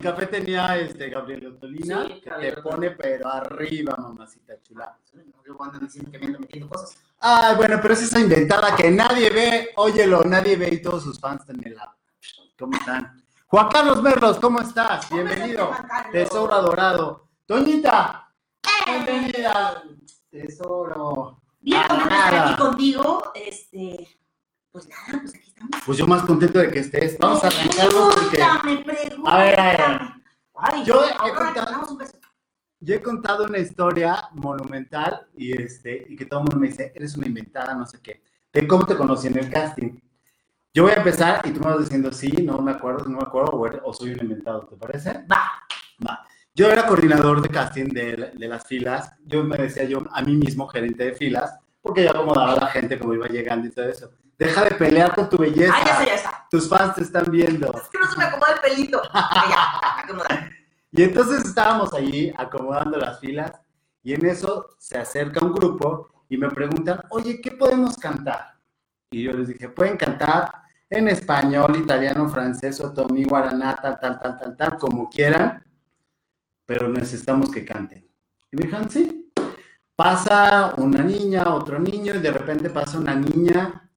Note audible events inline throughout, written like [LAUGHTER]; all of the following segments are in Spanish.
el café tenía este Gabriel Otolina, Sí, que Gabriel te pone pero arriba, mamacita chula. Luego andan diciendo que me ando metiendo cosas. Ay, bueno, pero es esa inventada que nadie ve, óyelo, nadie ve y todos sus fans también la. ¿Cómo están? Juan Carlos Merlos, ¿cómo estás? Bienvenido. Tesoro adorado. Toñita, bienvenida. Tesoro. Bien, Ah, aquí contigo. Este, pues nada, pues aquí estamos. Pues yo más contento de que estés. Vamos a arrancarnos porque. A ver, a ver. Ay, Yo he contado- yo he contado una historia monumental y este y que todo el mundo me dice, eres una inventada, no sé qué. De cómo te conocí en el casting. Yo voy a empezar y tú me vas diciendo sí, no me acuerdo, no me acuerdo, o, o soy un inventado, ¿te parece? Va. Va. Yo era coordinador de casting de, de las filas. Yo me decía yo a mí mismo gerente de filas, porque yo acomodaba a la gente como iba llegando y todo eso. Deja de pelear con tu belleza. Ah, ya está, ya está. Tus fans te están viendo. Es que no se me acomoda el pelito. ya. [LAUGHS] Y entonces estábamos allí acomodando las filas y en eso se acerca un grupo y me preguntan, oye, ¿qué podemos cantar? Y yo les dije, pueden cantar en español, italiano, francés, otomí, guaraná, tal, tal, tal, tal, tal, como quieran, pero necesitamos que canten. Y me dijeron, sí. Pasa una niña, otro niño, y de repente pasa una niña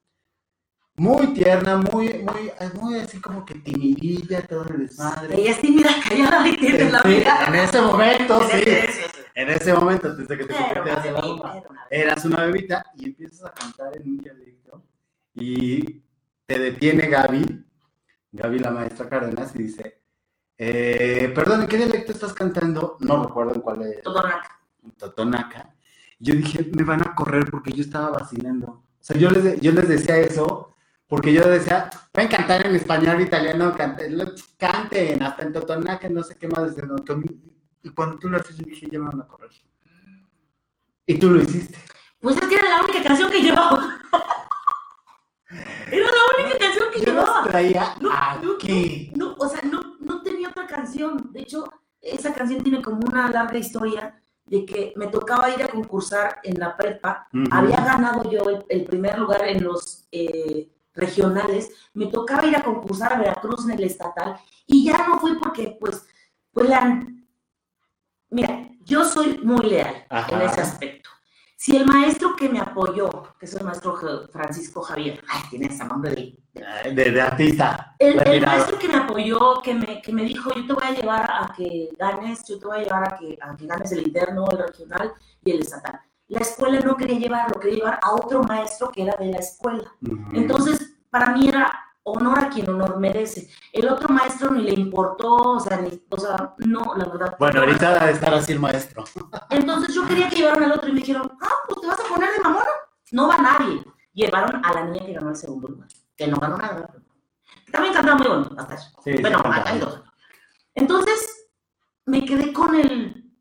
muy tierna, muy, muy, muy así como que timidilla, todo el desmadre. Ella es tímida, callada y tiene la Sí, vida. en ese momento, sí. Sí, sí, sí. En ese momento, desde que te la bebita. Eras una bebita y empiezas a cantar en un dialecto y te detiene Gaby, Gaby la maestra Cárdenas, y dice, eh, perdón, ¿en qué dialecto estás cantando? No recuerdo en cuál es. Todo naca. Totonaca. Yo dije, me van a correr porque yo estaba vacilando. O sea, yo les, yo les decía eso porque yo decía, pueden cantar en español, italiano, canten, canten hasta en Totonaca, no sé qué más. otomí". Y cuando tú lo haces, yo dije, ya me van a correr. Y tú lo hiciste. Pues es que era la única canción que llevaba. [LAUGHS] Era la única canción que Yo llevaba. los traía No, aquí. No, o sea, no, no tenía otra canción. De hecho, esa canción tiene como una larga historia de que me tocaba ir a concursar en la prepa. Había ganado yo el, el primer lugar en los eh, regionales. Me tocaba ir a concursar a Veracruz en el estatal. Y ya no fui porque, pues, pues la... Mira, yo soy muy leal Ajá. en ese aspecto. Si el maestro que me apoyó, que es el maestro Francisco Javier, ay, tiene ese nombre de De, de artista. el, el retirado. maestro que me apoyó, que me, que me dijo, yo te voy a llevar a que ganes, yo te voy a llevar a que, a que ganes el interno, el regional y el estatal. La escuela no quería llevarlo, quería llevar a otro maestro que era de la escuela. Entonces, para mí era honor a quien honor merece. El otro maestro ni le importó, o sea, ni- o sea no, la verdad. Bueno, ahorita ha de estar así el maestro. Entonces yo quería que llevaran al otro y me dijeron, ah, pues te vas a poner de mamona. No va nadie. Llevaron a la niña que ganó el segundo lugar, que no ganó nada. También cantaba muy bonito, hasta eso. Sí, sí, bueno, cantaba. hay dos. Entonces me quedé con el...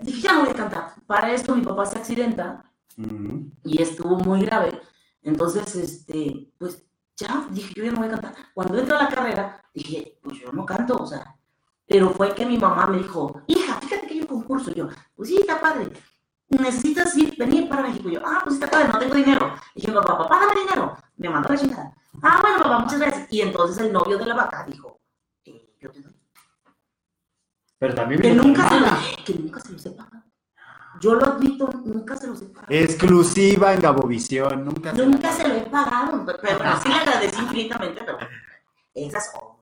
Dije, ya no voy a cantar. Para esto mi papá se accidenta y estuvo muy grave. Entonces, este, pues ya, dije, yo ya no voy a cantar. Cuando entré a la carrera, dije, pues yo no canto, o sea. Pero fue que mi mamá me dijo, hija, fíjate que hay un concurso. Y yo, pues sí, está padre. Necesitas ir, venir para México. Y yo, ah, pues está padre, no tengo dinero. Y dije, papá, papá, dame dinero. Me mandó la chingada. Ah, bueno, papá, muchas gracias. Y entonces el novio de la vaca dijo, eh, yo te doy. Pero también Que nunca, se lo, que nunca se los he pagado. Yo lo admito, nunca se los he pagado. Exclusiva en Gabovisión. Nunca se Nunca se lo he pagado, pero pero sí le agradecí infinitamente, pero esa es otra.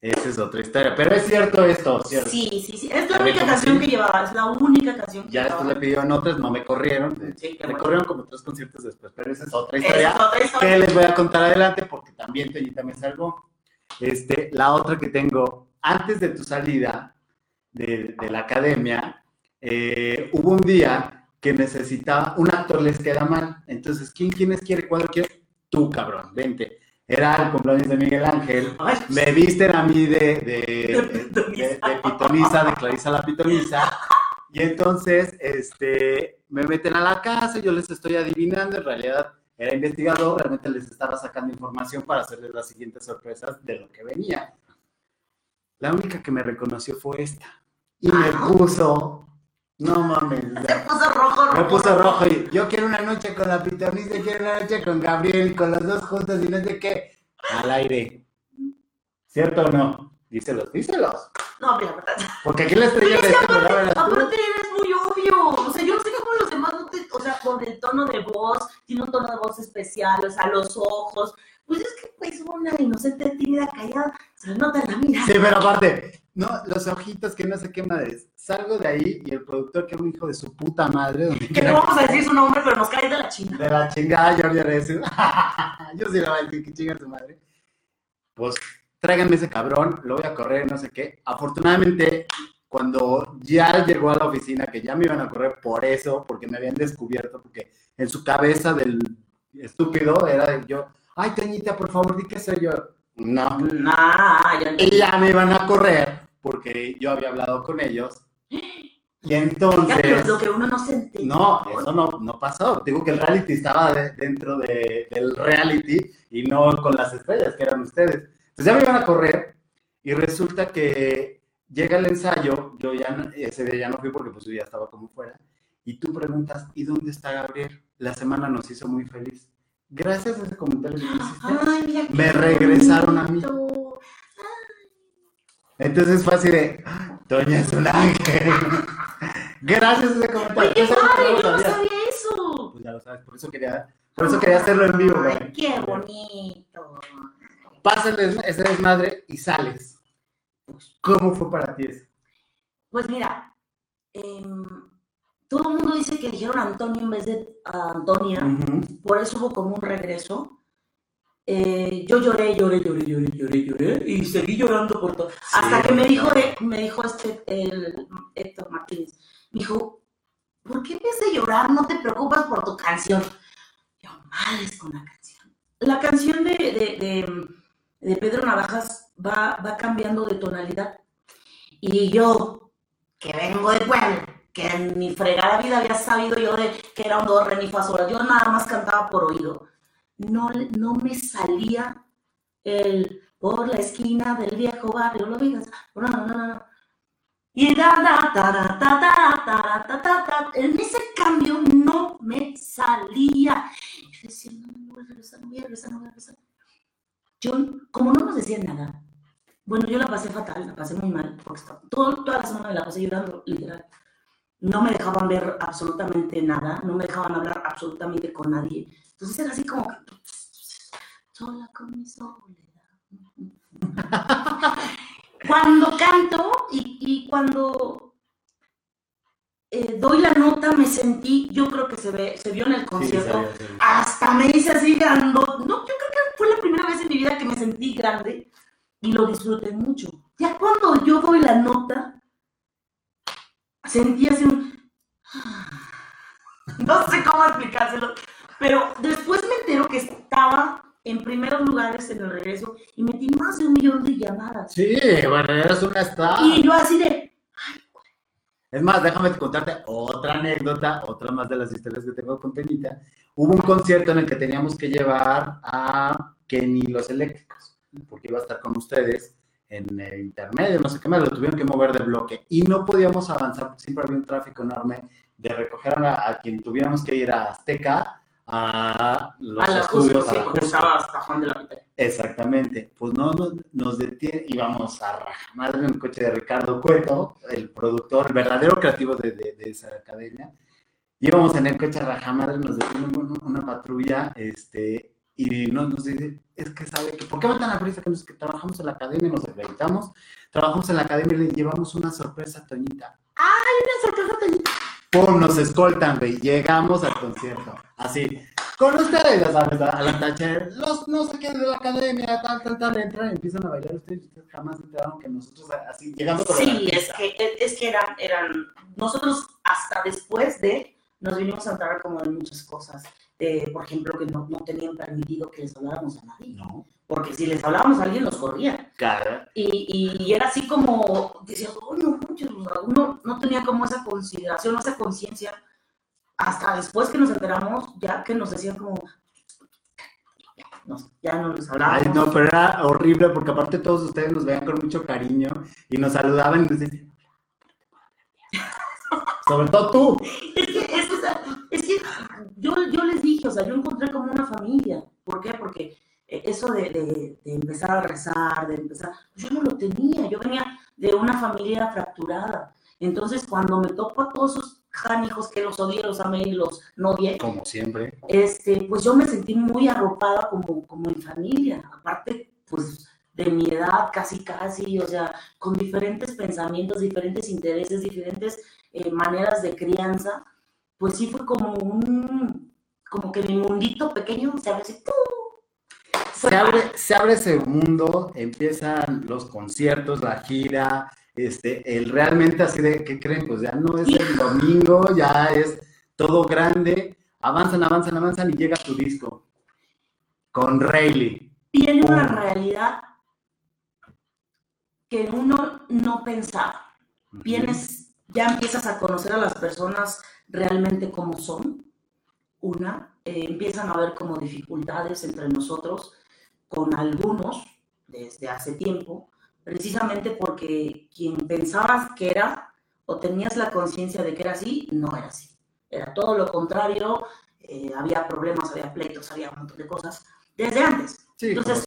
Esa es otra historia. Pero es cierto esto, ¿cierto? Sí, sí, sí. Es la única ¿cómo canción sí? que llevaba, es la única canción que Ya después llevaba. le pidieron otras, no me corrieron. Sí, me bueno. corrieron como tres conciertos después, pero esa es otra historia es otra que historia. les voy a contar adelante porque también Toñita me salvó. Este, la otra que tengo, antes de tu salida de, de la academia, eh, hubo un día que necesitaba, un actor les queda mal, entonces, ¿quién, quiénes quiere, cuándo quiere? Tú, cabrón, vente. Era el cumpleaños de Miguel Ángel, Ay, me visten a mí de, de, De de- pitonisa. de- Clarisa la pitonisa. Y entonces, este, me meten a la casa, yo les estoy adivinando, en realidad era investigador, realmente les estaba sacando información para hacerles las siguientes sorpresas de lo que venía. La única que me reconoció fue esta. Y me puso, no mames, sea, puso rojo, rojo. me puso rojo y yo quiero una noche con la pitonisa, quiero una noche con Gabriel, con los dos juntos y no sé qué. Al aire. ¿Cierto o no? Díselos, díselos. No, mira, verdad. Porque aquí la estrella de este programa. Aparte eres muy obvio. O sea, yo no sé cómo los demás no te. O sea, con el tono de voz, tiene un tono de voz especial, o sea, los ojos. Pues es que pues una inocente, tímida, callada, se nota la mirada. Sí, pero aparte, no, los ojitos que no sé qué madres. Salgo de ahí y el productor, que es un hijo de su puta madre, Que no vamos a decir su nombre, pero nos cae de la chingada. De la chingada, Jordi Arezzo. [LAUGHS] Yo sí le voy a decir que chinga su madre. Pues tráiganme ese cabrón, lo voy a correr, no sé qué. Afortunadamente, cuando ya llegó a la oficina, que ya me iban a correr por eso, porque me habían descubierto, porque en su cabeza del estúpido era yo, ay, Toñita, por favor, di que soy yo. No. Nah, ya Y ya me iban a correr, porque yo había hablado con ellos. Y Fíjate entonces... lo que uno no se. No, eso no, no pasó. Digo que el reality estaba de- dentro de- del reality y no con las estrellas que eran ustedes. Entonces ya me iban a correr y resulta que llega el ensayo, yo ya no- ese día ya no fui porque pues yo ya estaba como fuera, y tú preguntas, ¿y dónde está Gabriel? La semana nos hizo muy feliz. Gracias a ese comentario que me hiciste, Ay, mira. Me regresaron a mí. entonces fue así de, "Ah, Toña es un ángel. [LAUGHS] Gracias a ese comentario. Oye, no madre, yo no sabía. eso. Pues ya lo sabes, por eso quería, por eso quería hacerlo en vivo, Ay, qué bonito. Des- ese desmadre y sales. ¿Cómo fue para ti eso? Pues mira, em, todo el mundo dice que dijeron Antonio en vez de ah, Antonia, por eso hubo como un regreso. Eh, yo lloré, lloré, lloré, lloré, lloré, lloré, y seguí llorando por todo. Hasta que me dijo, eh, me dijo este, el Héctor Martínez, me dijo, ¿por qué en vez de llorar no te preocupas por tu canción? Yo, madres con la canción. La canción de, de, de- de Pedro Navajas va, va cambiando de tonalidad. Y yo, que vengo de Puebla, que en mi fregada vida había sabido yo de que era un do, re, mi, fa, sol, yo nada más cantaba por oído. No, no me salía el por la esquina del viejo barrio, lo digas, no, no, no, no. Y da, da, da, en ese cambio no me salía. Yo decía, no, no voy a regresar, no voy a regresar, no voy a regresar. Yo, como no nos decían nada, bueno, yo la pasé fatal, la pasé muy mal, porque todo, toda la semana me la pasé llorando, literal. No me dejaban ver absolutamente nada, no me dejaban hablar absolutamente con nadie. Entonces era así como que, sola con mi soledad. [LAUGHS] cuando canto y, y cuando eh, doy la nota, me sentí, yo creo que se, ve, se vio en el concierto, hasta me hice así grande. No, yo creo que fue la primera vez en mi vida que me sentí grande y lo disfruté mucho. Ya cuando yo doy la nota, sentí así un... [SIGHS] No sé cómo explicárselo, pero después me entero que estaba en primeros lugares en el regreso y metí más de un millón de llamadas. Sí, bueno, eres una star. Y yo así de... Es más, déjame contarte otra anécdota, otra más de las historias que tengo con Toñita. Hubo un concierto en el que teníamos que llevar a Kenny los Eléctricos, porque iba a estar con ustedes en el intermedio, no sé qué más, lo tuvieron que mover de bloque y no podíamos avanzar porque siempre había un tráfico enorme de recoger a, a quien tuviéramos que ir a Azteca, a los a estudios, justo, a sí, estaba hasta Juan de la Pita. Exactamente, pues no nos, nos detiene, íbamos a rajamadre en el coche de Ricardo Cueto, el productor, el verdadero creativo de, de- de esa academia. Íbamos en el coche a rajamadre, nos detiene una patrulla, este, y nos, nos dice, es que sabe que, ¿por qué van tan a prisa que, nos- que trabajamos en la academia, nos acreditamos, trabajamos en la academia y le llevamos una sorpresa a Toñita. Una sorpresa Toñita. ¡Pum! Nos escoltan, güey, llegamos al concierto, así. Con ustedes, ya sabes, a la tacher, los no sé qué de la academia, tal, tal, tal, entran empiezan a bailar ustedes, ustedes jamás enteraron que nosotros así, llegando con Sí, es que, es que eran, eran, nosotros hasta después de, nos vinimos a entrar como en muchas cosas. De, por ejemplo, que no, no tenían permitido que les habláramos a nadie. No, Porque si les hablábamos a alguien, nos corrían. cara, Y, y era así como, decía, oh, no, uno no tenía como esa consideración, esa conciencia. Hasta después que nos enteramos, ya que nos decían como, ya no les hablábamos. Ay, no, pero era horrible porque aparte todos ustedes nos veían con mucho cariño y nos saludaban y nos decían, sobre todo tú. [LAUGHS] Es que, es, que- es que yo, yo les dije, o sea, yo encontré como una familia. ¿Por qué? Porque eh, eso de, de- de empezar a rezar, de empezar, yo no lo tenía, yo venía de una familia fracturada. Entonces, cuando me topo a todos esos hijos que los odié, los amé y los no odié, Como siempre. este, pues yo me sentí muy arropada como, como en familia, aparte, pues de mi edad casi casi, o sea, con diferentes pensamientos, diferentes intereses, diferentes eh, maneras de crianza, pues sí fue como un, como que mi mundito pequeño se abre así, ¡pum! Se abre, se abre ese mundo, empiezan los conciertos, la gira, este, el realmente así de, ¿qué creen? Pues ya no es el domingo, ya es todo grande, avanzan, avanzan, avanzan y llega tu disco con Rayleigh. Viene una realidad que uno no pensaba. vienes, ya empiezas a conocer a las personas realmente como son. Una, eh, empiezan a haber como dificultades entre nosotros con algunos desde hace tiempo, precisamente porque quien pensabas que era o tenías la conciencia de que era así, no era así. Era todo lo contrario, eh, había problemas, había pleitos, había un montón de cosas desde antes. Sí, Entonces.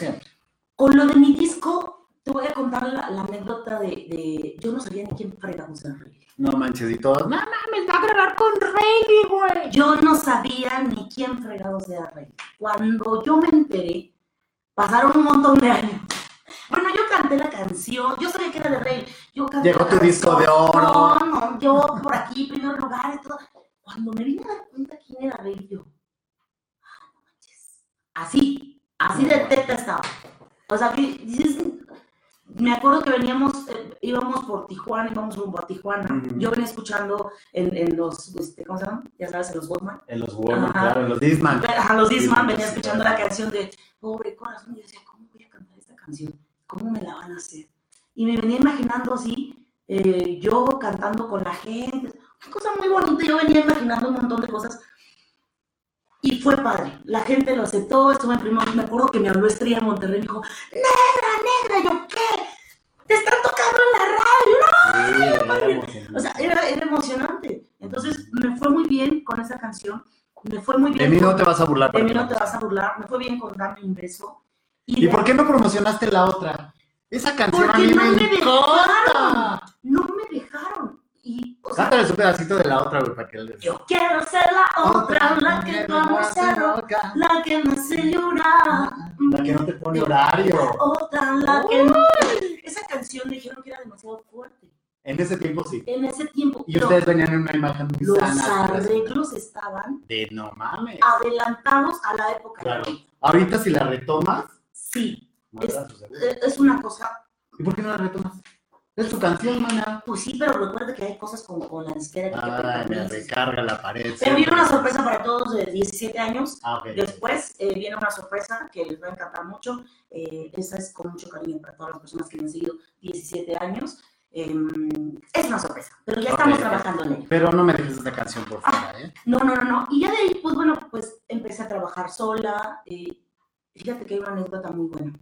Con lo de mi disco, te voy a contar la, la anécdota de, de- Yo no sabía ni quién fregamos era Rayleigh. No manches y todos, no mames, va a grabar con Rayleigh, güey. Yo no sabía ni quién fregados era Rayleigh. Cuando yo me enteré, pasaron un montón de años. Bueno, yo canté la canción, yo sabía que era de Rayleigh. Yo canté Llegó la tu disco de oro. No, no, yo por aquí, primer lugar y todo. Cuando me vine a dar cuenta quién era Rayleigh, yo... "Ah, no manches". Así, así de teta estaba. O sea, que dices, me acuerdo que veníamos, eh, íbamos por Tijuana, íbamos rumbo a Tijuana. Ujú. Yo venía escuchando en, en los, este, ¿cómo se llaman? Ya sabes, en los Walkman. En los Ajá. claro, en los Disman. A los Disman venía escuchando la canción de Pobre Corazón. Y yo decía, ¿cómo voy a cantar esta canción? ¿Cómo me la van a hacer? Y me venía imaginando así, eh, yo cantando con la gente. Una cosa muy bonita. Yo venía imaginando un montón de cosas. Y fue padre. La gente lo aceptó. Estuve en primo. Me acuerdo que me habló Estrella de Monterrey y me dijo, Negra, negra. Yo, ¿qué? Te están tocando en la radio. Sí, era. O sea, era, era emocionante. Entonces, me fue muy bien con esa canción. Me fue muy de bien. mí no te vas a burlar. de mí no te vas a burlar. Me fue bien con Dame un beso. ¿Y de- por qué no promocionaste la otra? Esa canción a Porque mí no me me dejaron. encanta. No me dejaron. Y, o sea, un pedacito de la otra, güey, para que les... yo quiero ser la otra, la que no amo cero, la que me hace llorar. La que no te pone horario. La otra, la que no. Esa canción dijeron que era demasiado fuerte. En ese tiempo sí. En ese tiempo. Y ustedes venían en una imagen muy los sana. arreglos estaban De no mames. adelantados a la época. Claro. Ahorita si la retomas, Sí, eh, es una cosa ¿Y por qué no la retomas? Es tu canción, mana. Pues sí, pero recuerda que hay cosas con, con la disquera que te Ay, me recarga la pared. Pero viene una sorpresa para todos de 17 años. Ah. Después eh, viene una sorpresa que les va a encantar mucho. Eh, esa es con mucho cariño para todas las personas que me han seguido 17 años. Eh, es una sorpresa, pero ya estamos trabajando en ello. Pero no me dejes esta canción, por favor, ¿eh? No, no, no, no. Y ya de ahí, pues bueno, pues empecé a trabajar sola. eh, fíjate que hay una anécdota muy buena.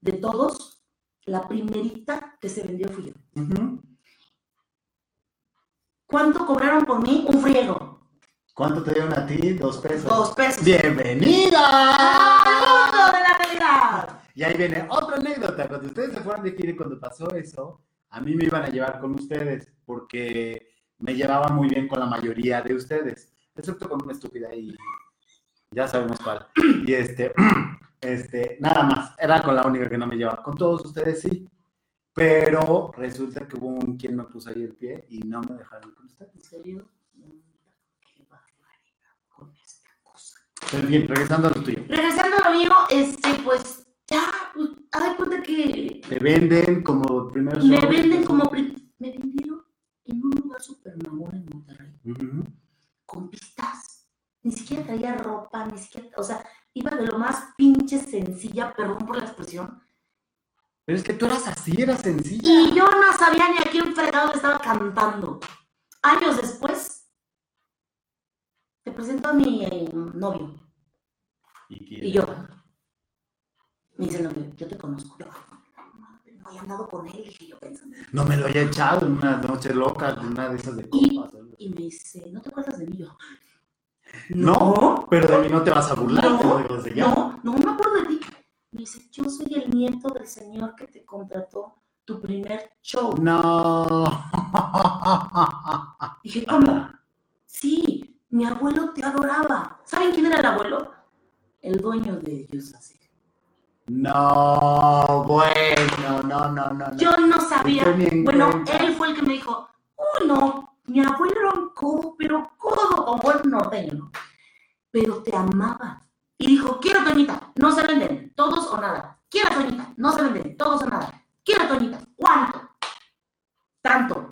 De todos, la primerita que se vendió fui yo. ¿Cuánto cobraron por mí? Un friego. ¿Cuánto te dieron a ti? Dos pesos. Dos pesos. ¡Bienvenida! ¡Al mundo de la realidad! Y ahí viene otra anécdota. Cuando ustedes se fueron de gira y cuando pasó eso, a mí me iban a llevar con ustedes porque me llevaba muy bien con la mayoría de ustedes, excepto con una estúpida y ya sabemos cuál. Y este, [CLEARS THROAT] este, nada más, era con la única que no me llevaba. Con todos ustedes sí, pero resulta que hubo un quien me puso ahí el pie y no me dejaron con ustedes. ¿En serio? Qué barbaridad con esta cosa. Pero bien, regresando a lo tuyo. Regresando a lo mío, este, pues ya, pues, haz cuenta que Te venden como primeros me venden como. Me vendieron en un lugar super mamón en Monterrey, con pistas. Ni siquiera traía ropa, ni siquiera. O sea, iba de lo más pinche sencilla, perdón por la expresión. Pero es que tú eras así, eras sencilla. Y yo no sabía ni a quién fregado le estaba cantando. Años después, te presento a mi eh, novio. Y yo, me dice el novio, yo te conozco. Yo, no, he andado con él, dije yo pensando. No me lo haya echado en una noche loca, en una de esas de Y- copas. algo. Y me dice, ¿no te acuerdas de mí? Yo, No, pero de mí no te vas a burlar, te lo no, digo desde ya. no, no me acuerdo de ti. Me dice, yo soy el nieto del señor que te contrató tu primer show. No. Dije, ¿cómo? Sí, mi abuelo te adoraba. ¿Saben quién era el abuelo? El dueño de Yusasi. No, bueno, no, no, no. no. Yo no sabía. Bueno, él fue el que me dijo, oh no, mi abuelo era un codo, pero codo, como buen norteño, ¿no? Pero te amaba. Y dijo, quiero Toñita, no se venden, todos o nada. Quiero Toñita, no se venden, todos o nada. Quiero Toñita, ¿cuánto? Tanto.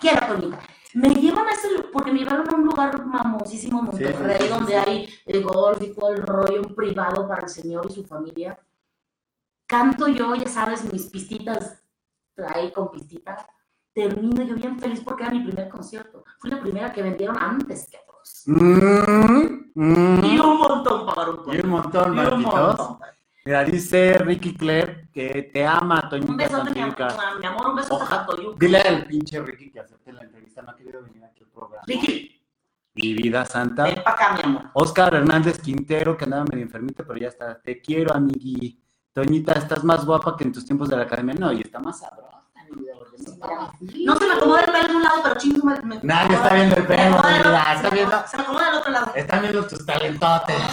Quiero Toñita. Me llevan a ese, porque me llevaron a un lugar famosísimo, Sí, Monterrey, sí, sí, donde sí. hay el golf y todo el rollo, un privado para el señor y su familia. Canto yo, ya sabes, mis pistitas ahí con pistitas. Termino yo bien feliz porque era mi primer concierto. Fui la primera que vendieron antes que todos. Mm, mm. Y un montón pagaron por Y un montón, Y un montón. Mira, dice Ricky Claire que te ama, Un Toñita besote, mi amor, Santiuca. mi amor, un beso a Toyuca. Dile al pinche Ricky que acepte la entrevista, no ha querido venir aquí al programa. Ricky, Mi vida santa. ven para acá, mi amor. Oscar Hernández Quintero, que andaba medio enfermito, pero ya está. Te quiero, amigui. Toñita, estás más guapa que en tus tiempos de la academia. No, y está más sabrosa. No se me acomoda el pelo de un lado, pero chingo me, me- Nadie está viendo el pelo, el mira, está viendo- Se me acomoda el otro lado. Están viendo tus talentotes. [LAUGHS]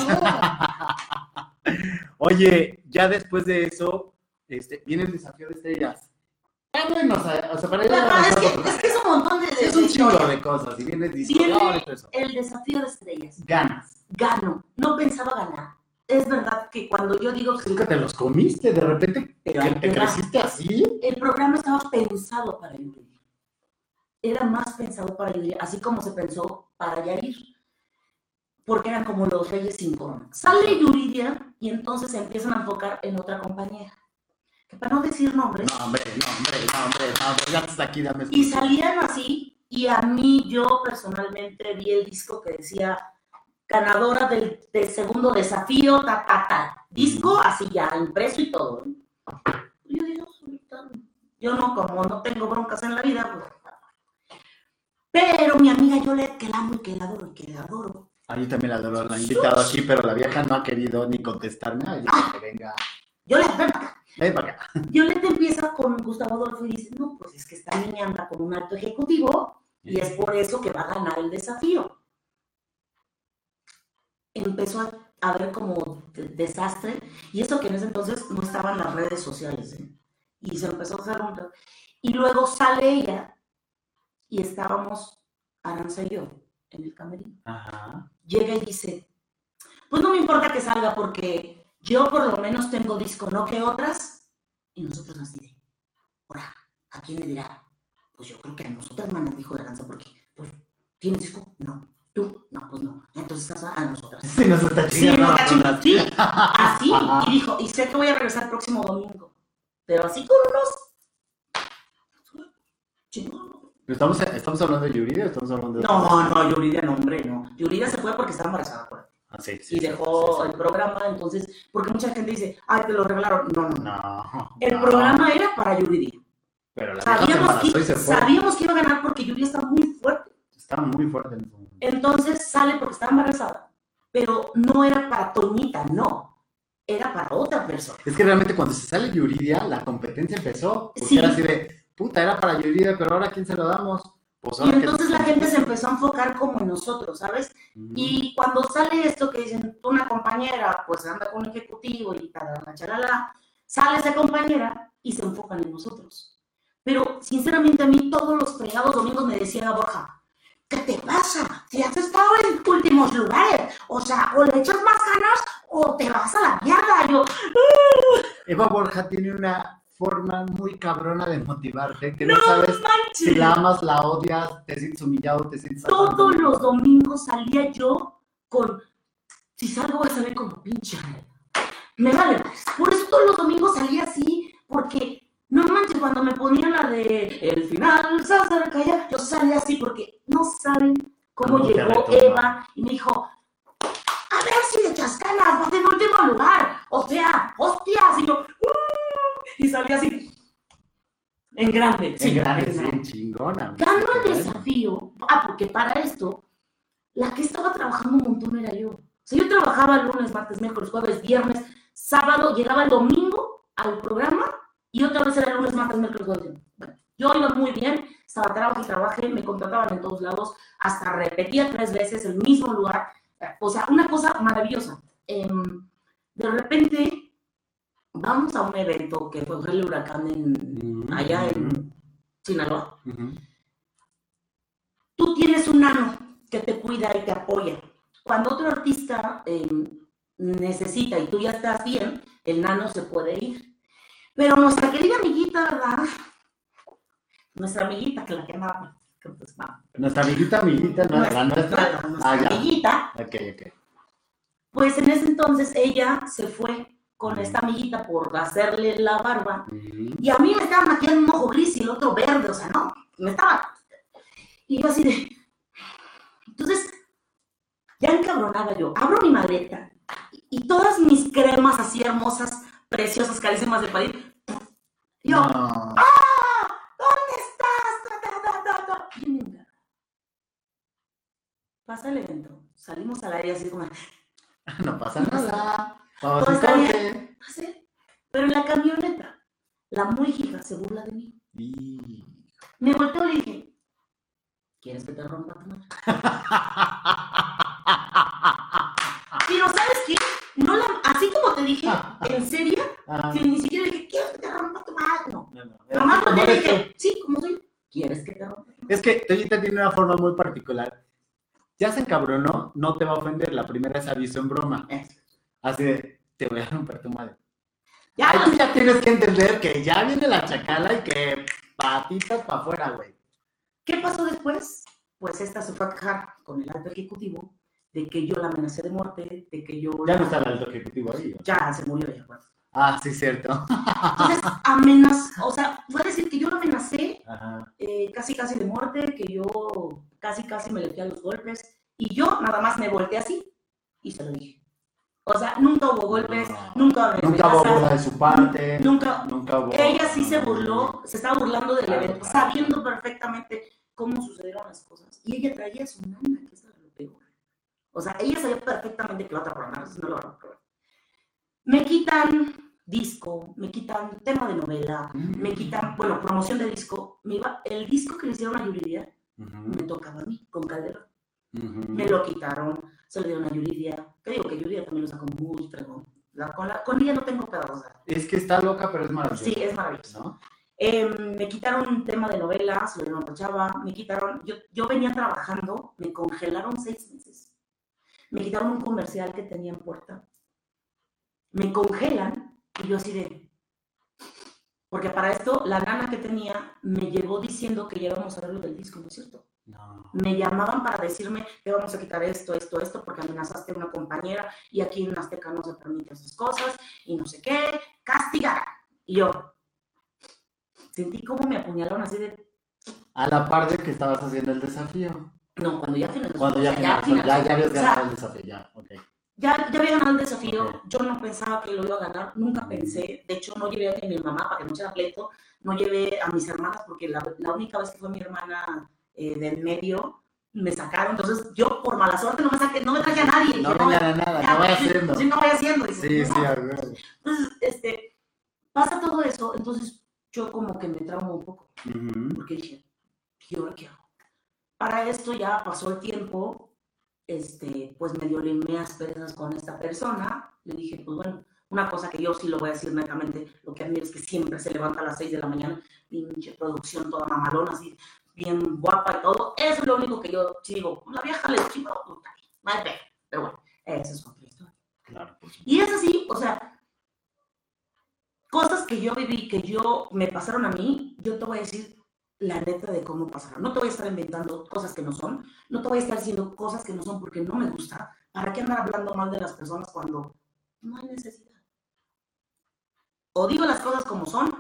Oye, ya después de eso, este, viene el desafío de estrellas. O sea, para ir es avanzando, que, es que es un montón de... [LAUGHS] es un chingo de cosas. Y Viene eso. el desafío de estrellas. Ganas. Gano. No pensaba ganar. Es verdad que cuando yo digo que te los comiste de repente. Pero te te creciste así. el programa estaba pensado para Yuridia. Era más pensado para Yuridia, así como se pensó para Yair. Porque eran como los reyes sin corona. Sale Yuridia y entonces se empiezan a enfocar en otra compañera. Que para no decir nombres, No, hombre, no, hombre, no, hombre, no, hombre, ya estás aquí, dame y salían así, y a mí yo personalmente vi el disco que decía ganadora del, del segundo desafío, ta, ta, ta. Disco así ya, impreso y todo. yo digo, yo no, como no tengo broncas en la vida, pues, pero mi amiga Yolette, que la amo y que la adoro y que la adoro, Ah, yo también la adoro, la he invitado aquí, pero la vieja no ha querido ni contestarme. Ay, dice que venga, Yolette, ven para acá. ven para acá. Yolette empieza con Gustavo Adolfo y dice, no, pues es que esta niña anda con un alto ejecutivo y es por eso que va a ganar el desafío. Empezó a, ver como de- desastre, y esto que en ese entonces no estaban las redes sociales, ¿eh? y se empezó a hacer un... Y luego sale ella, y estábamos Aranza y yo en el camerino. Ajá. Llega y dice, pues no me importa que salga porque yo por lo menos tengo disco, no que otras, y nosotros así de, ahora, ¿a quién le dirá? Pues yo creo que a nosotras, manas, dijo Aranza, porque, pues, ¿tienes disco? No. ¿Tú? No, pues no. Entonces a a nosotras. Sí, nos está Sí, chingando. está. Sí, [LAUGHS] así. Ajá. Y dijo, y sé que voy a regresar el próximo domingo. Pero así con unos. Chingón. ¿Estamos, ¿Estamos hablando de Yuridia o estamos hablando de.? No, no, Yuridia no, hombre, no. Yuridia se fue porque estaba embarazada, acuérdate. Ah, sí, sí, Y sí, dejó sí, el programa, entonces, porque mucha gente dice, ay, te lo regalaron. No, no, no. El no. programa era para Yuridia. Pero la Sabíamos que, sabíamos que iba a ganar porque Yuridia está muy fuerte. Está muy fuerte. Entonces sale porque estaba embarazada. Pero no era para Toñita, no. Era para otra persona. Es que realmente cuando se sale Yuridia, la competencia empezó. Porque Sí. era así de, puta, era para Yuridia, pero ahora ¿a quién se lo damos? Pues Y que- entonces la gente se empezó a enfocar como en nosotros, ¿sabes? Mm. Y cuando sale esto que dicen, una compañera, pues anda con un ejecutivo y tal, chalala, sale esa compañera y se enfocan en nosotros. Pero sinceramente a mí todos los fregados domingos me decía Borja, ¿qué te pasa? Si has estado en últimos lugares, o sea, o le echas más ganas o te vas a la mierda. Yo, Eva Borja tiene una forma muy cabrona de motivarte, que no, no sabes si manches. la amas, la odias, te sientes humillado, te sientes... Todos los domingos salía yo con, si salgo voy a salir como pinche. Me vale más. Por eso todos los domingos salía así, porque no manches, cuando me ponían la de el final se acerca ya, yo salía así porque no saben cómo ¿Cómo te llegó? Eva y me dijo, a ver si le echas ganas, vas en último lugar. O sea, hostias. Y yo, "Uh", y salía así, en grande. En sí, grande, en sí, chingona. Ganó el desafío. Ah, porque para esto, la que estaba trabajando un montón era yo. O sea, yo trabajaba lunes, martes, miércoles, jueves, viernes, sábado, llegaba el domingo al programa y otra vez era lunes, martes, miércoles, jueves. Bueno, yo iba muy bien, estaba trabajo y trabajé, me contrataban en todos lados, hasta repetía tres veces el mismo lugar. O sea, una cosa maravillosa. Em, de repente, vamos a un evento que fue el huracán en, allá en Sinaloa. Tú tienes un nano que te cuida y te apoya. Cuando otro artista em, necesita y tú ya estás bien, el nano se puede ir. Pero nuestra querida amiguita, ¿verdad? Nuestra amiguita, que la que amaba, que pues. Nuestra amiguita, amiguita, ¿no? la nuestra. Nuestra, nuestra Ah, amiguita, Ok, ok. pues en ese entonces ella se fue con Ujú. esta amiguita por hacerle la barba Ujú. y a mí me estaba maquillando un ojo gris y el otro verde, o sea, no, me estaba. Y yo así de. Entonces, ya encabronada yo, abro mi maleta y todas mis cremas así hermosas, preciosas, carísimas del país. Yo, No. ¡ah! ¿Dónde estás? Bien enojada. Pasa el evento, salimos al área así como, [LAUGHS] No pasa nada. Vamos Todo. Pero en la camioneta, la muy hija se burla de mí. Y- Me volteó y le dije, ¿quieres que te rompa tu madre? [LAUGHS] Pero ¿sabes qué? No la, así como te dije, [LAUGHS] en serio, Ah, que ni siquiera dije, ¿quieres que te rompa tu madre? No. no, no. Nomás tú. dije, sí, como soy. ¿Quieres que te rompa? Es que Toyita tiene una forma muy particular. Ya se encabronó, no te va a ofender. La primera es aviso en broma. Así de, te voy a romper tu madre. Ya, Ahí tú ya tienes que entender que ya viene la chacala y que patitas para afuera, güey. ¿qué pasó después? Pues esta se fue a quejar con el alto ejecutivo de que yo la amenacé de muerte, de que yo... Ya la- no está el alto ejecutivo ahí. ¿no? Ya se murió ella, pues. Ah, sí, cierto. Entonces, amenazó, o sea, fue decir que yo la amenacé eh, casi casi de muerte, que yo casi casi me le fui a los golpes y yo nada más me volteé así y se lo dije. O sea, nunca hubo golpes, No. nunca me Nunca hubo burla de su parte. nunca. Nunca hubo. Ella sí se burló, se estaba burlando del Claro, evento, claro. sabiendo perfectamente cómo sucedieron las cosas. Y ella traía a su nana, que es. O sea, ella sabía perfectamente que la otra programa, no lo van a probar. Me quitan disco, me quitan tema de novela, me quitan, bueno, promoción de disco. Me iba, el disco que le hicieron a Yuridia me tocaba a mí, con Calderón. Me lo quitaron, se lo dieron a Yuridia. Que digo que Yuridia también lo sacó muy fregón. La- con, la- con ella no tengo pedo, o sea, Es que está loca, pero es maravillosa. sí, es maravilloso. ¿no? Eh, me quitaron un tema de novela, se lo dieron a chava, me quitaron, yo, yo venía trabajando, me congelaron seis meses. Me quitaron un comercial que tenía en puerta. Me congelan y yo así de... Porque para esto, la nana que tenía me llegó diciendo que ya íbamos a ver lo del disco, ¿no es cierto? No. me llamaban para decirme que vamos a quitar esto, esto, esto, porque amenazaste a una compañera y aquí en Azteca no se permiten esas cosas y no sé qué, castigar. Y yo sentí como me apuñalaron así de, A la par de que estabas haciendo el desafío. No, cuando ya finalizó. Cuando ya finalizó, ya, ya habías ganado el desafío, ya, ok. ya, ya había ganado el desafío, yo no pensaba que lo iba a ganar, nunca pensé, de hecho no llevé a mi mamá para que no sea pleito, no llevé a mis hermanas porque la, la única vez que fue mi hermana eh, del medio, me sacaron, entonces yo por mala suerte no me saqué, no me traje a nadie. No a nada, ya, no vaya sí, haciendo. Sí, no vaya haciendo. dice, Sí, sí, a ver. Entonces, este, pasa todo eso, entonces yo como que me traumo un poco, porque dije, ¿y ahora qué hago? Para esto ya pasó el tiempo, este, pues medio limé asperezas con esta persona, le dije, pues bueno, una cosa que yo sí lo voy a decir netamente, lo que admiro es que siempre se levanta a las 6 de la mañana, pinche producción toda mamalona, así, bien guapa y todo, eso es lo único que yo sí digo, la vieja le puta, no hay pero bueno, esa es otra historia. Claro, supuesto. Y es así, o sea, cosas que yo viví, que yo me pasaron a mí, yo te voy a decir la neta de cómo pasaron. No te voy a estar inventando cosas que no son, no te voy a estar diciendo cosas que no son porque no me gusta. ¿Para qué andar hablando mal de las personas cuando no hay necesidad? O digo las cosas como son,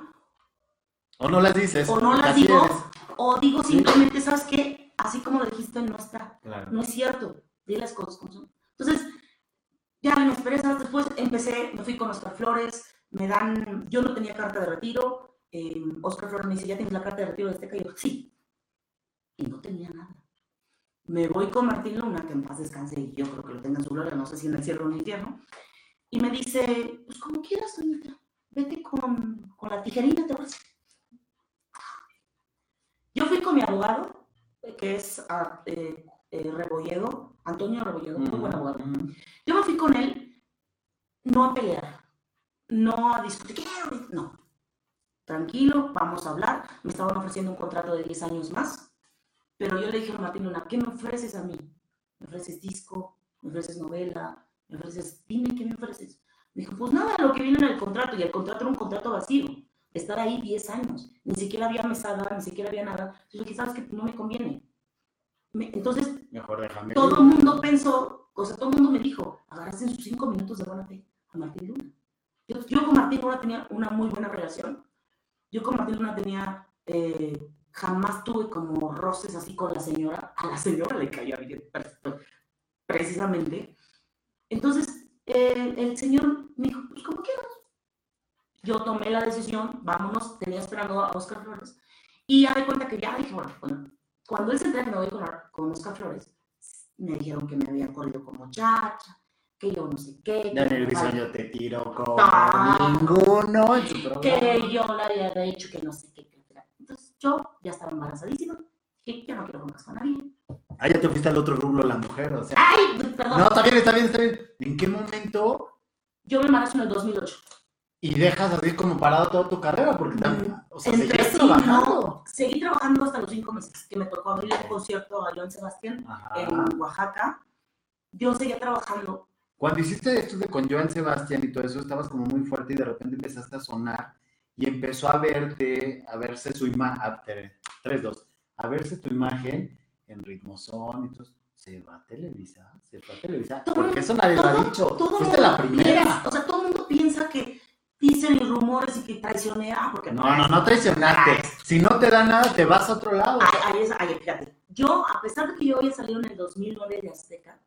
O no las dices. O no las digo. eres. o digo simplemente, ¿sabes qué? Así como lo dijiste, no está. Claro. No es cierto. Di las cosas como son. Entonces, ya me esperé, después empecé, me fui con Oscar Flores, me dan, yo no tenía carta de retiro, eh, Oscar Flores me dice, ¿ya tienes la carta de retiro de Azteca? Y yo, sí. Y no tenía nada. Me voy con Martín Luna, que en paz descanse, y yo creo que lo tenga en su gloria, no sé si en el cielo o en el infierno. Y me dice, pues como quieras, Toñita, vete con, con la tijerita, te vas. Yo fui con mi abogado, que es ah, eh, eh, Rebolledo, Antonio Rebolledo, muy buen abogado. Mm. Yo me fui con él no a pelear, no a discutir, no. Tranquilo, vamos a hablar. Me estaban ofreciendo un contrato de 10 años más, pero yo le dije a Martín Luna, ¿qué me ofreces a mí? ¿Me ofreces disco? ¿Me ofreces novela? ¿Me ofreces? Dime, ¿qué me ofreces? Me dijo, pues nada, lo que viene en el contrato, y el contrato era un contrato vacío, estar ahí 10 años, ni siquiera había mesada, ni siquiera había nada. Yo dije, ¿sabes qué? No me conviene. Me- entonces, Mejor déjame. todo el mundo pensó, o sea, todo el mundo me dijo, agarraste en sus cinco minutos de buena fe a Martín Luna. Yo, yo con Martín Luna tenía una muy buena relación. Yo con Martín tenía, eh, jamás tuve como roces así con la señora. A la señora le caía bien, pre- pre- precisamente. Entonces, eh, el señor me dijo, pues como quieras. Yo tomé la decisión, vámonos, tenía esperando a Oscar Flores. Y ya de cuenta que ya dije, bueno, bueno, cuando él se entera que me voy con, con Oscar Flores, me dijeron que me había corrido como chacha, que yo no sé qué. Ya en que el me viso falta- yo te tiro como Ah. ninguno en su programa. que yo le había dicho que no sé qué. Entonces yo ya estaba embarazadísima, que yo no quiero broncas con nadie. Ah, ya te fuiste al otro rubro, la mujer, o sea. ¡Ay! Perdón, No, está bien, está bien, está bien. ¿En qué momento yo me embarazo en el 2008. y dejas así como parado toda tu carrera? Porque también, o sea, Entre sí, trabajando. no, seguí trabajando hasta los cinco meses, que me tocó abrir el concierto a Joan Sebastián Ajá. en Oaxaca. Yo seguía trabajando. Cuando hiciste esto de con Joan Sebastián y todo eso, estabas como muy fuerte y de repente empezaste a sonar y empezó a verte, a verse su imagen, 3, 2, a verse tu imagen en ritmozón y todo. Se va a Televisa, se fue a Televisa, Todo- porque eso nadie lo ha dicho. Todo Fuiste la primera. piensa- o sea, todo el mundo piensa que dicen los rumores y que traicioné. Ah, porque No, no, no traicionaste. Si no te da nada, te vas a otro lado. Ahí, fíjate. Yo, a pesar de que yo había salido en el 2009 de Azteca,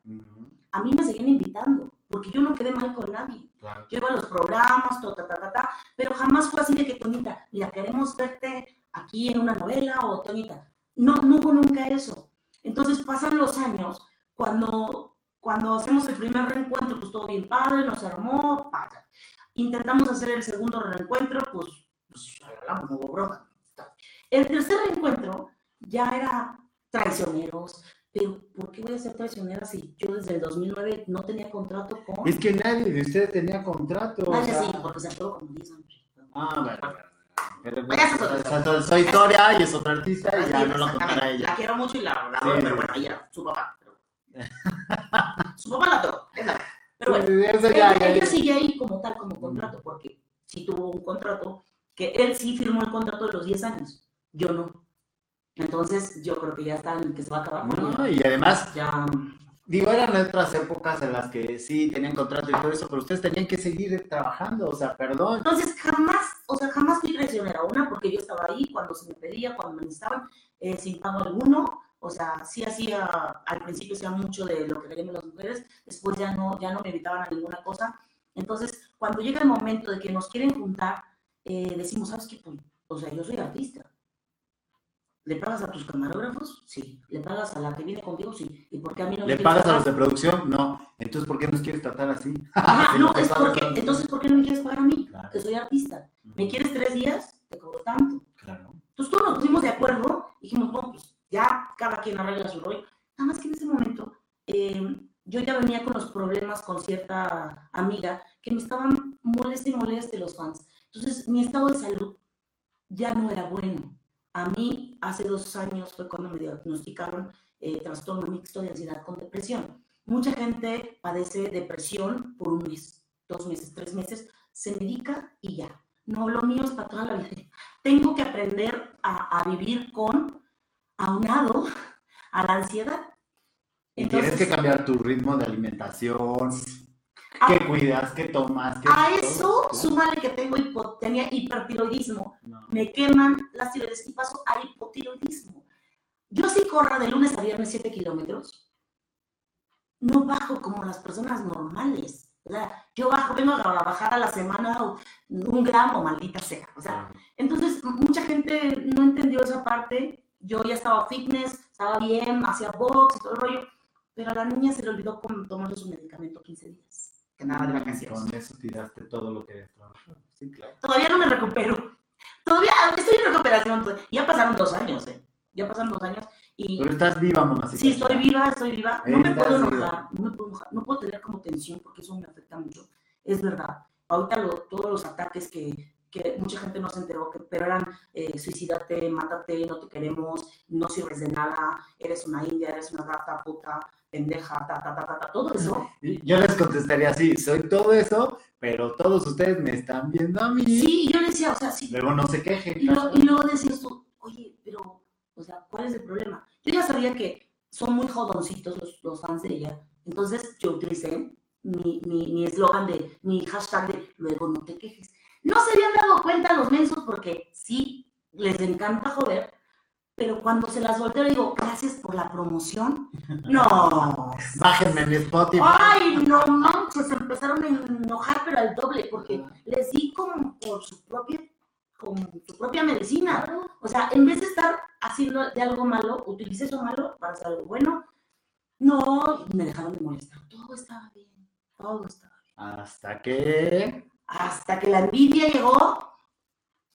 a mí me seguían invitando, porque yo no quedé mal con nadie. claro. Yo iba a los programas, ta, ta, ta, ta, pero jamás fue así de que, Toñita, mira, queremos verte aquí en una novela o Toñita. No, no hubo nunca eso. Entonces pasan los años, cuando, cuando hacemos el primer reencuentro, pues todo bien padre, nos armó, padre. Intentamos hacer el segundo reencuentro, pues, pues no hubo broma. El tercer reencuentro ya era traicioneros, pero ¿por qué voy a ser traicionera si yo desde el 2009 no tenía contrato con... Es que nadie de ustedes tenía contrato. o Nadie sea- sí, porque se actuó como 10 años. Ah, bueno. Pero Bueno, eso es otra esa es otra historia y es otra artista y ya no lo contará ella. La quiero mucho y la adoro, sí. pero bueno, ella, su papá. pero- [LAUGHS] su papá la adoro. Pero bueno, ella, ya, ella sigue ahí como tal, como contrato, porque sí tuvo un contrato, que él sí firmó el contrato de los 10 años, yo no. Entonces, yo creo que ya está en que se va a acabar. No, bueno, y además, ya, digo, eran otras épocas en las que sí tenían contrato y todo eso, pero ustedes tenían que seguir trabajando, o sea, perdón. Entonces, jamás, o sea, jamás fui traicionera. Una, porque yo estaba ahí cuando se me pedía, cuando me necesitaban, eh, sin pago alguno. O sea, sí hacía, al principio hacía mucho de lo que queríamos las mujeres, después ya no, ya no me invitaban a ninguna cosa. Entonces, cuando llega el momento de que nos quieren juntar, eh, decimos, ¿sabes qué? Pues, o sea, yo soy artista. ¿Le pagas a tus camarógrafos? Sí. ¿Le pagas a la que viene contigo? Sí. ¿Y por qué a mí no me ¿Le pagas a pagar? los de producción? No. Entonces, ¿por qué nos quieres tratar así? [LAUGHS] Ajá, [LAUGHS] no, es porque, entonces, ¿por qué no me quieres pagar a mí? Claro. Que soy artista. ¿Me quieres tres días? Te cobro tanto. Claro. Entonces todos nos pusimos de acuerdo y dijimos, no, pues ya cada quien arregla su rollo. Nada más que en ese momento eh, yo ya venía con los problemas con cierta amiga que me estaban moleste y moleste los fans. Entonces mi estado de salud ya no era bueno. A mí hace dos años fue cuando me diagnosticaron eh, trastorno mixto de ansiedad con depresión. Mucha gente padece depresión por un mes, dos meses, tres meses, se medica y ya. No, lo mío es para toda la vida. [LAUGHS] Tengo que aprender a, a vivir con, aunado [LAUGHS] a la ansiedad. Y tienes que cambiar tu ritmo de alimentación, qué cuidas, qué tomas. A todo, eso, ¿no? súmale que tengo hipo- tenía hipertiroidismo. No. Me queman las tiroides y paso a hipotiroidismo. Yo si corro de lunes a viernes 7 kilómetros, no bajo como las personas normales. O sea, yo bajo, vengo a bajar a la semana un gramo, maldita sea. O sea, entonces, mucha gente no entendió esa parte. Yo ya estaba fitness, estaba bien, hacía box y todo el rollo, pero a la niña se le olvidó tomarse su medicamento 15 días. Que nada de vacaciones. Con eso tiraste todo lo que habías trabajado. Sí, claro. Todavía no me recupero. Todavía estoy en recuperación. Ya pasaron dos años, ¿eh? Ya pasaron dos años y Pero estás viva, mamacita. sí, estoy viva, estoy viva. No me puedo enojar, no me puedo enojar, no puedo tener como tensión porque eso me afecta mucho. Es verdad. Ahorita lo- todos los ataques que, que mucha gente no se enteró, que, pero eran eh, suicídate, mátate, no te queremos, no sirves de nada, eres una india, eres una gata, puta, pendeja, ta, ta, ta, ta, ta, todo eso. [LAUGHS] Yo les contestaría así, soy todo eso, pero todos ustedes me están viendo a mí. Sí, yo decía, o sea, sí, Luego no se quejen. Y, lo- y luego decías tú, oye, pero, o sea, ¿cuál es el problema? Yo ya sabía que son muy jodoncitos los, los fans de ella. Entonces yo utilicé mi mi- mi eslogan de, mi hashtag de, luego no te quejes. No se habían dado cuenta los mensos porque sí, les encanta joder, pero cuando se las volteo digo, gracias por la promoción. [LAUGHS] No. Bájenme en Spotify. Ay, no manches, se empezaron a enojar, pero al doble, porque les di como por su propia, con su propia medicina. O sea, en vez de estar haciendo de algo malo, utilicé eso malo para hacer algo bueno. No, me dejaron de molestar. Todo estaba bien, todo estaba bien. Hasta que. Hasta que la envidia llegó.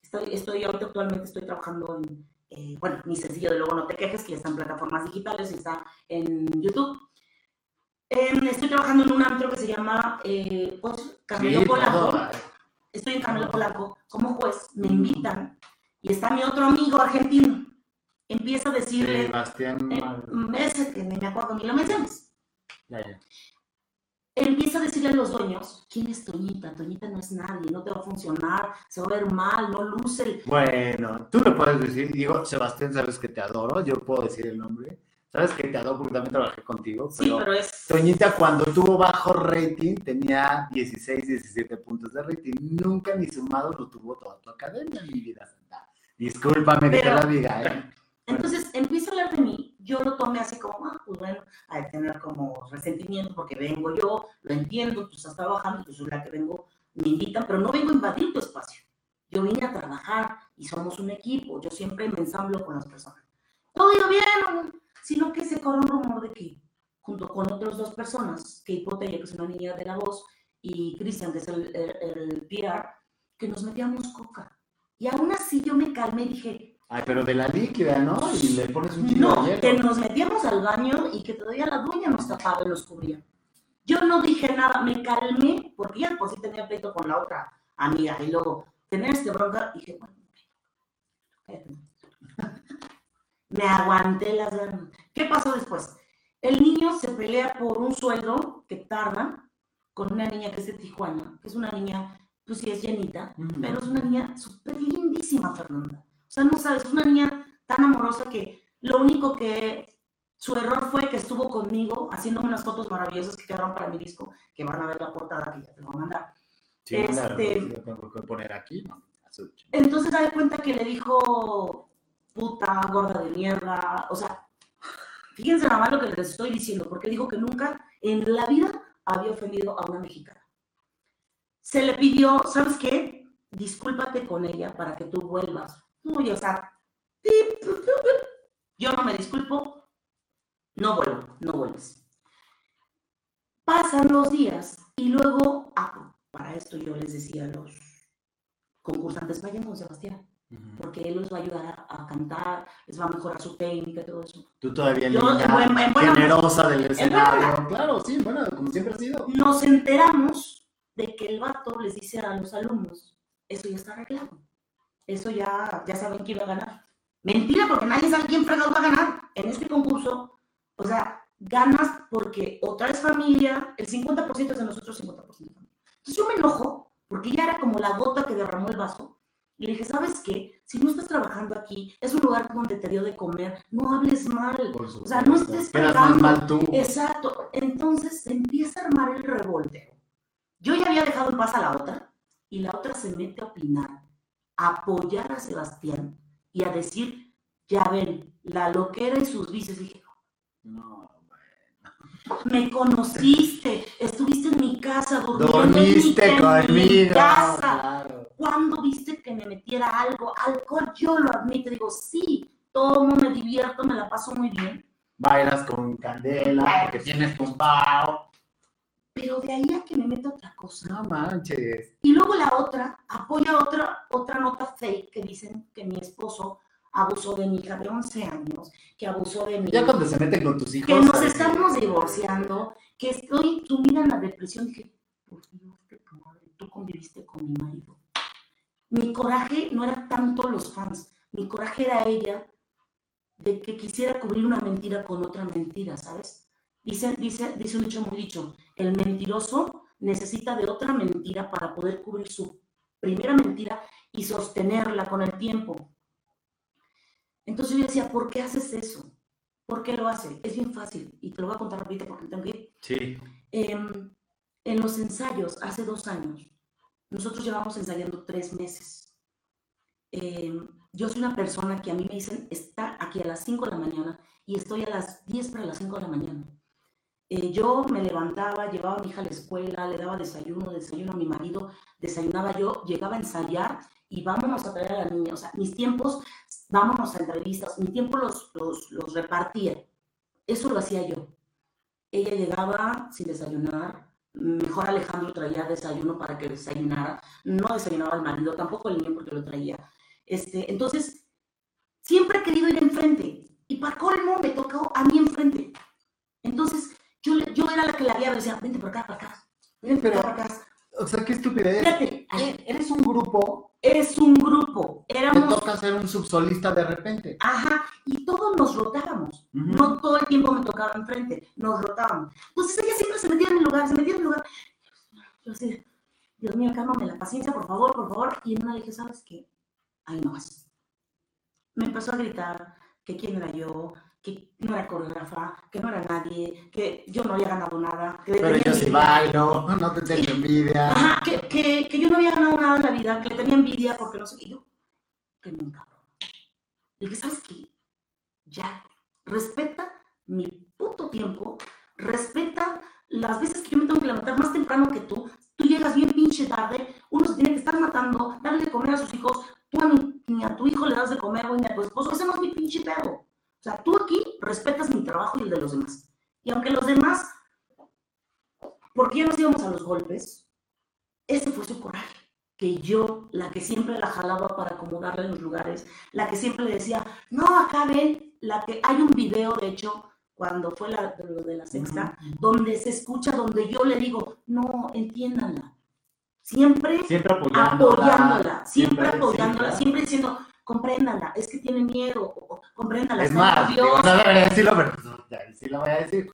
Estoy, estoy ahorita actualmente estoy trabajando en, eh, bueno, mi sencillo de Luego No Te Quejes, que ya está en plataformas digitales y está en YouTube. Em, estoy trabajando en un antro que se llama eh, Camilo Sí, Polanco. Estoy en Camilo Polanco como juez, me invitan y está mi otro amigo argentino. Empieza a decirle, Sebastián. eh, que ni me acuerdo ni lo menciones. Ya, ya. Empieza a decirle a los dueños, ¿quién es Toñita? Toñita no es nadie, no te va a funcionar, se va a ver mal, no luce. el-". Bueno, tú lo puedes decir. Digo, Sebastián, sabes que te adoro. Yo puedo decir el nombre. Sabes que te adoro porque también trabajé contigo. Sí, pero pero es... Toñita, cuando tuvo bajo rating, tenía 16, 17 puntos de rating. Nunca ni sumado lo tuvo toda tu academia, mi vida santa. Discúlpame que te Pero- lo diga, ¿eh? Entonces empieza a hablar de mí, yo lo tomé así como, ah, pues bueno, que tener como resentimiento porque vengo yo, lo entiendo, tú estás trabajando, tú soy la que vengo, me invitan, pero no vengo a invadir tu espacio. Yo vine a trabajar y somos un equipo, yo siempre me ensamblo con las personas. Todo iba bien, sino que se corre un rumor de que junto con otras dos personas, que Hipotella, que es una niña de la voz, y Cristian, que es el, el, el PR, que nos metíamos coca. Y aún así yo me calmé y dije, Ay, pero de la líquida, ¿no? Y le pones un chingo no, de que nos metíamos al baño y que todavía la dueña nos tapaba y nos cubría. Yo no dije nada, me calmé, porque ya por sí tenía pleito con la otra amiga y luego tener este bronca, dije, bueno, [LAUGHS] me aguanté las ganas. ¿Qué pasó después? El niño se pelea por un sueldo que tarda con una niña que es de Tijuana, que es una niña, pues sí es llenita, Ujú. pero es una niña súper lindísima, Fernanda. O sea, no sabes, es una niña tan amorosa que lo único que su error fue que estuvo conmigo haciéndome unas fotos maravillosas que quedaron para mi disco, que van a ver la portada que ya te voy a mandar. Sí, claro, este- lo tengo que poner aquí. Entonces, da de cuenta que le dijo puta, gorda de mierda. O sea, fíjense nada más lo que les estoy diciendo, porque dijo que nunca en la vida había ofendido a una mexicana. Se le pidió, ¿sabes qué? Discúlpate con ella para que tú vuelvas. Uy, o sea, tip, tup, tup, tup. yo no me disculpo, no vuelvo, no vuelves. Pasan los días y luego, ah, para esto yo les decía a los concursantes, vayan con Sebastián, Ujú. porque él los va a ayudar a, a cantar, les va a mejorar su técnica y todo eso. Tú todavía Yo, linda, en buen- en buena- generosa del escenario. Claro, sí, bueno, como siempre ha sido. Nos enteramos de que el vato les dice a los alumnos, eso ya está arreglado, eso ya, ya saben quién va a ganar. Mentira, porque nadie sabe quién fregado va a ganar en este concurso. O sea, ganas porque otra es familia, el 50% es de nosotros, 50% de familia. Entonces yo me enojo porque ya era como la gota que derramó el vaso. Y le dije, ¿sabes qué? Si no estás trabajando aquí, es un lugar donde te dio de comer, no hables mal. O sea, no estés pegando. mal tú. Exacto. Entonces se empieza a armar el revolteo. Yo ya había dejado en paz a la otra y la otra se mete a opinar, apoyar a Sebastián y a decir, ya ven, la loquera y sus vicios. Dije, No, me conociste, estuviste en mi casa, durmiendo Dormiste en mi, en mi conmigo. casa. Claro. ¿Cuándo viste que me metiera algo? Alcohol, yo lo admito. Digo, sí, tomo, me divierto, me la paso muy bien. Bailas con candela, porque tienes tumbao. Pero de ahí a que me meta otra cosa. No manches. Y luego la otra apoya otra, otra nota fake que dicen que mi esposo abusó de mi hija de 11 años, que abusó de mi Ya cuando se meten con tus hijos. que nos estamos divorciando, que estoy sumida en la depresión. Dije, por Dios de tu madre, tú conviviste con mi marido. Mi coraje no era tanto los fans, mi coraje era ella de que quisiera cubrir una mentira con otra mentira, ¿sabes? Dice, dice, dice un dicho muy dicho, el mentiroso necesita de otra mentira para poder cubrir su primera mentira y sostenerla con el tiempo. Entonces yo decía, ¿por qué haces eso? ¿Por qué lo hace? Es bien fácil y te lo voy a contar rapidito porque tengo que ir. Sí. Em, en los ensayos, hace dos años, nosotros llevamos ensayando tres meses. Em, yo soy una persona que a mí me dicen, está aquí a las 5 de la mañana y estoy a las 10 para las 5 de la mañana. Eh, yo me levantaba, llevaba a mi hija a la escuela, le daba desayuno, desayuno a mi marido, desayunaba yo, llegaba a ensayar y vámonos a traer a la niña. O sea, mis tiempos, vámonos a entrevistas, mi tiempo los, los, los repartía. Eso lo hacía yo. Ella llegaba sin desayunar, mejor Alejandro traía desayuno para que desayunara, no desayunaba el marido, tampoco el niño porque lo traía. Este, entonces, siempre he querido ir enfrente y para colmo me tocó a mí enfrente. Entonces, yo, yo era la que la guiaba, decía, vente por acá, para acá, vente por Pero- acá, para acá. O sea, qué estupidez. Fíjate, Eres un grupo, es un grupo, te éramos, toca ser un subsolista de repente. ajá, y todos nos rotábamos. Ujú. No todo el tiempo me tocaba enfrente, nos rotábamos. Entonces ella siempre se metía en mi lugar, se metía en mi lugar. Yo así, Dios mío, cálmame la paciencia, por favor, por favor. Y en una le dije, ¿sabes qué? Ahí no vas. Me empezó a gritar que quién era yo, que no era coreógrafa, que no era nadie, que yo no había ganado nada. Que Pero yo sí bailo, [LAUGHS] no te tengo envidia. Ajá, que, que, que yo no había ganado nada en la vida, que le tenía envidia porque no sé qué. Yo, que cabrón. Le dije, ¿sabes qué? Ya, respeta mi puto tiempo, respeta las veces que yo me tengo que levantar más temprano que tú. Tú llegas bien pinche tarde, uno se tiene que estar matando, darle de comer a sus hijos. Tú a mi- ni a tu hijo le das de comer, o ni a tu esposo. Ese no es mi pinche pedo. O sea, tú aquí respetas mi trabajo y el de los demás. Y aunque los demás, porque ya nos íbamos a los golpes, ese fue su coraje. Que yo, la que siempre la jalaba para acomodarla en los lugares, la que siempre le decía, no, acá ven, la que hay un video, de hecho, cuando fue la, lo de la sexta, donde se escucha, donde yo le digo, no, entiéndanla. Siempre Siempre apoyándola. apoyándola, siempre apoyándola, siempre diciendo, compréndanla, es que tiene miedo, compréndanla, Es más, digo, no debería decirlo, pero pues, sí lo voy a decir.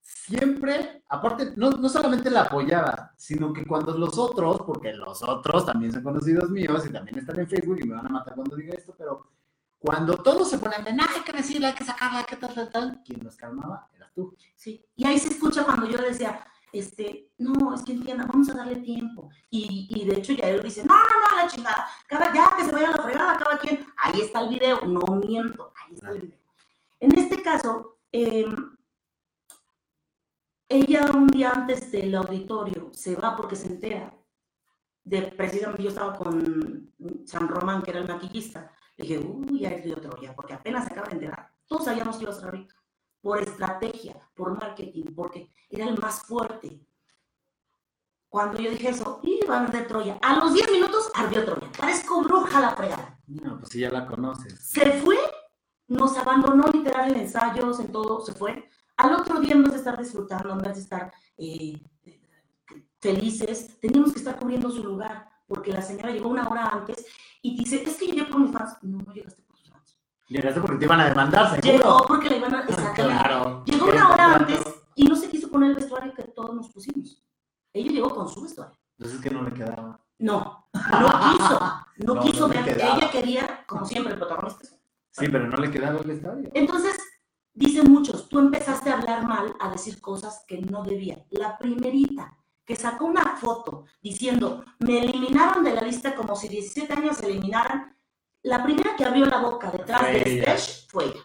Siempre, aparte, no, no solamente la apoyaba, sino que cuando los otros, porque los otros también son conocidos míos y también están en Facebook y me van a matar cuando diga esto, pero cuando todos se ponen de, "No, hay que decirle, hay que sacarla, hay que tal, tal, tal, quien los calmaba eras tú. Sí, y ahí se escucha cuando yo decía, este, no, es que entiendan, vamos a darle tiempo. Y, y de hecho ya él dice, no, no, no, la chingada, cada, ya que se vaya a la fregada, cada quien, ahí está el video, no miento, ahí está el video. En este caso, eh, ella un día antes del auditorio se va porque se entera de precisamente yo estaba con San Román, que era el maquillista. Le dije, uy, ya es de otro porque apenas se acaba de enterar. Todos sabíamos que iba a ser rico por estrategia, por marketing, porque era el más fuerte. Cuando yo dije eso, iba a arder Troya. A los 10 minutos ardió Troya. Parezco bruja la fregada. No, pues sí, ya la conoces. Se fue, nos abandonó literal en ensayos, en todo, se fue. Al otro día, en vez de estar disfrutando, en vez de estar eh, felices, teníamos que estar cubriendo su lugar, porque la señora llegó una hora antes y dice, es que llegué por mis fans. No, no llegaste. Llegaste porque te iban a demandar, Llegó seguro. porque le iban a... Claro. Llegó una hora antes y no se quiso poner el vestuario que todos nos pusimos. Ella llegó con su vestuario. Entonces es que no le quedaba. No, no quiso. No, [LAUGHS] No, quiso no ver. Ella quería, como siempre, el protagonista. Sí, pero no le quedaba el estadio. Entonces, dicen muchos, tú empezaste a hablar mal, a decir cosas que no debía. La primerita que sacó una foto diciendo, me eliminaron de la lista como si 17 años se eliminaran, la primera que abrió la boca detrás Fue del ella. stage fue ella.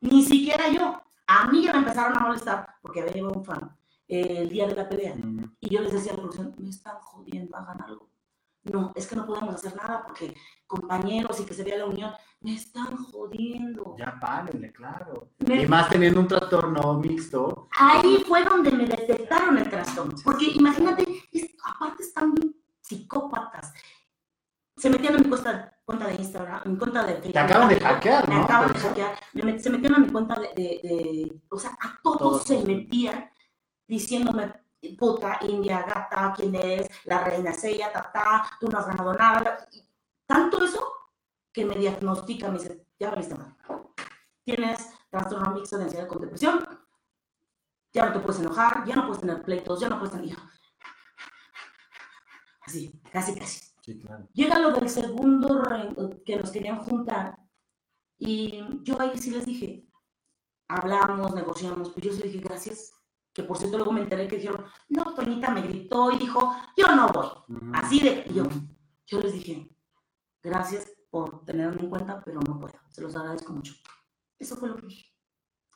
Ni siquiera yo. A mí ya me empezaron a molestar porque había llevado un fan eh, el día de la pelea. Mm. Y yo les decía a la producción, me están jodiendo, hagan algo. No, es que no podemos hacer nada porque compañeros y que se vea la unión. Me están jodiendo. Ya párenle, claro. Me- Y más teniendo un trastorno mixto. Ahí fue donde me detectaron el trastorno. Porque imagínate, es- aparte están bien psicópatas. Se metían a mi cuenta, cuenta de Instagram, a mi cuenta de Facebook. Te acaban de hackear, Me ¿no? acaban de hackear. Me se metían a mi cuenta de, de- de- O sea, a todos Todos. se metían diciéndome, puta, india, gata, quién eres, la reina es ella, ta, ta, tú no has ganado nada. Y Tanto eso que me diagnostica, me dice, ya valiste mal. Tienes trastorno mixto de ansiedad con depresión, ya no te puedes enojar, ya no puedes tener pleitos, ya no puedes tener... Así, casi, casi. Sí, claro. Llega lo del segundo que nos querían juntar y yo ahí sí les dije, hablamos, negociamos, pues yo sí les dije gracias, que por cierto luego me enteré que dijeron, no, Toñita me gritó y dijo, yo no voy, así de, y yo, yo les dije, gracias por tenerme en cuenta, pero no puedo, se los agradezco mucho. Eso fue lo que dije.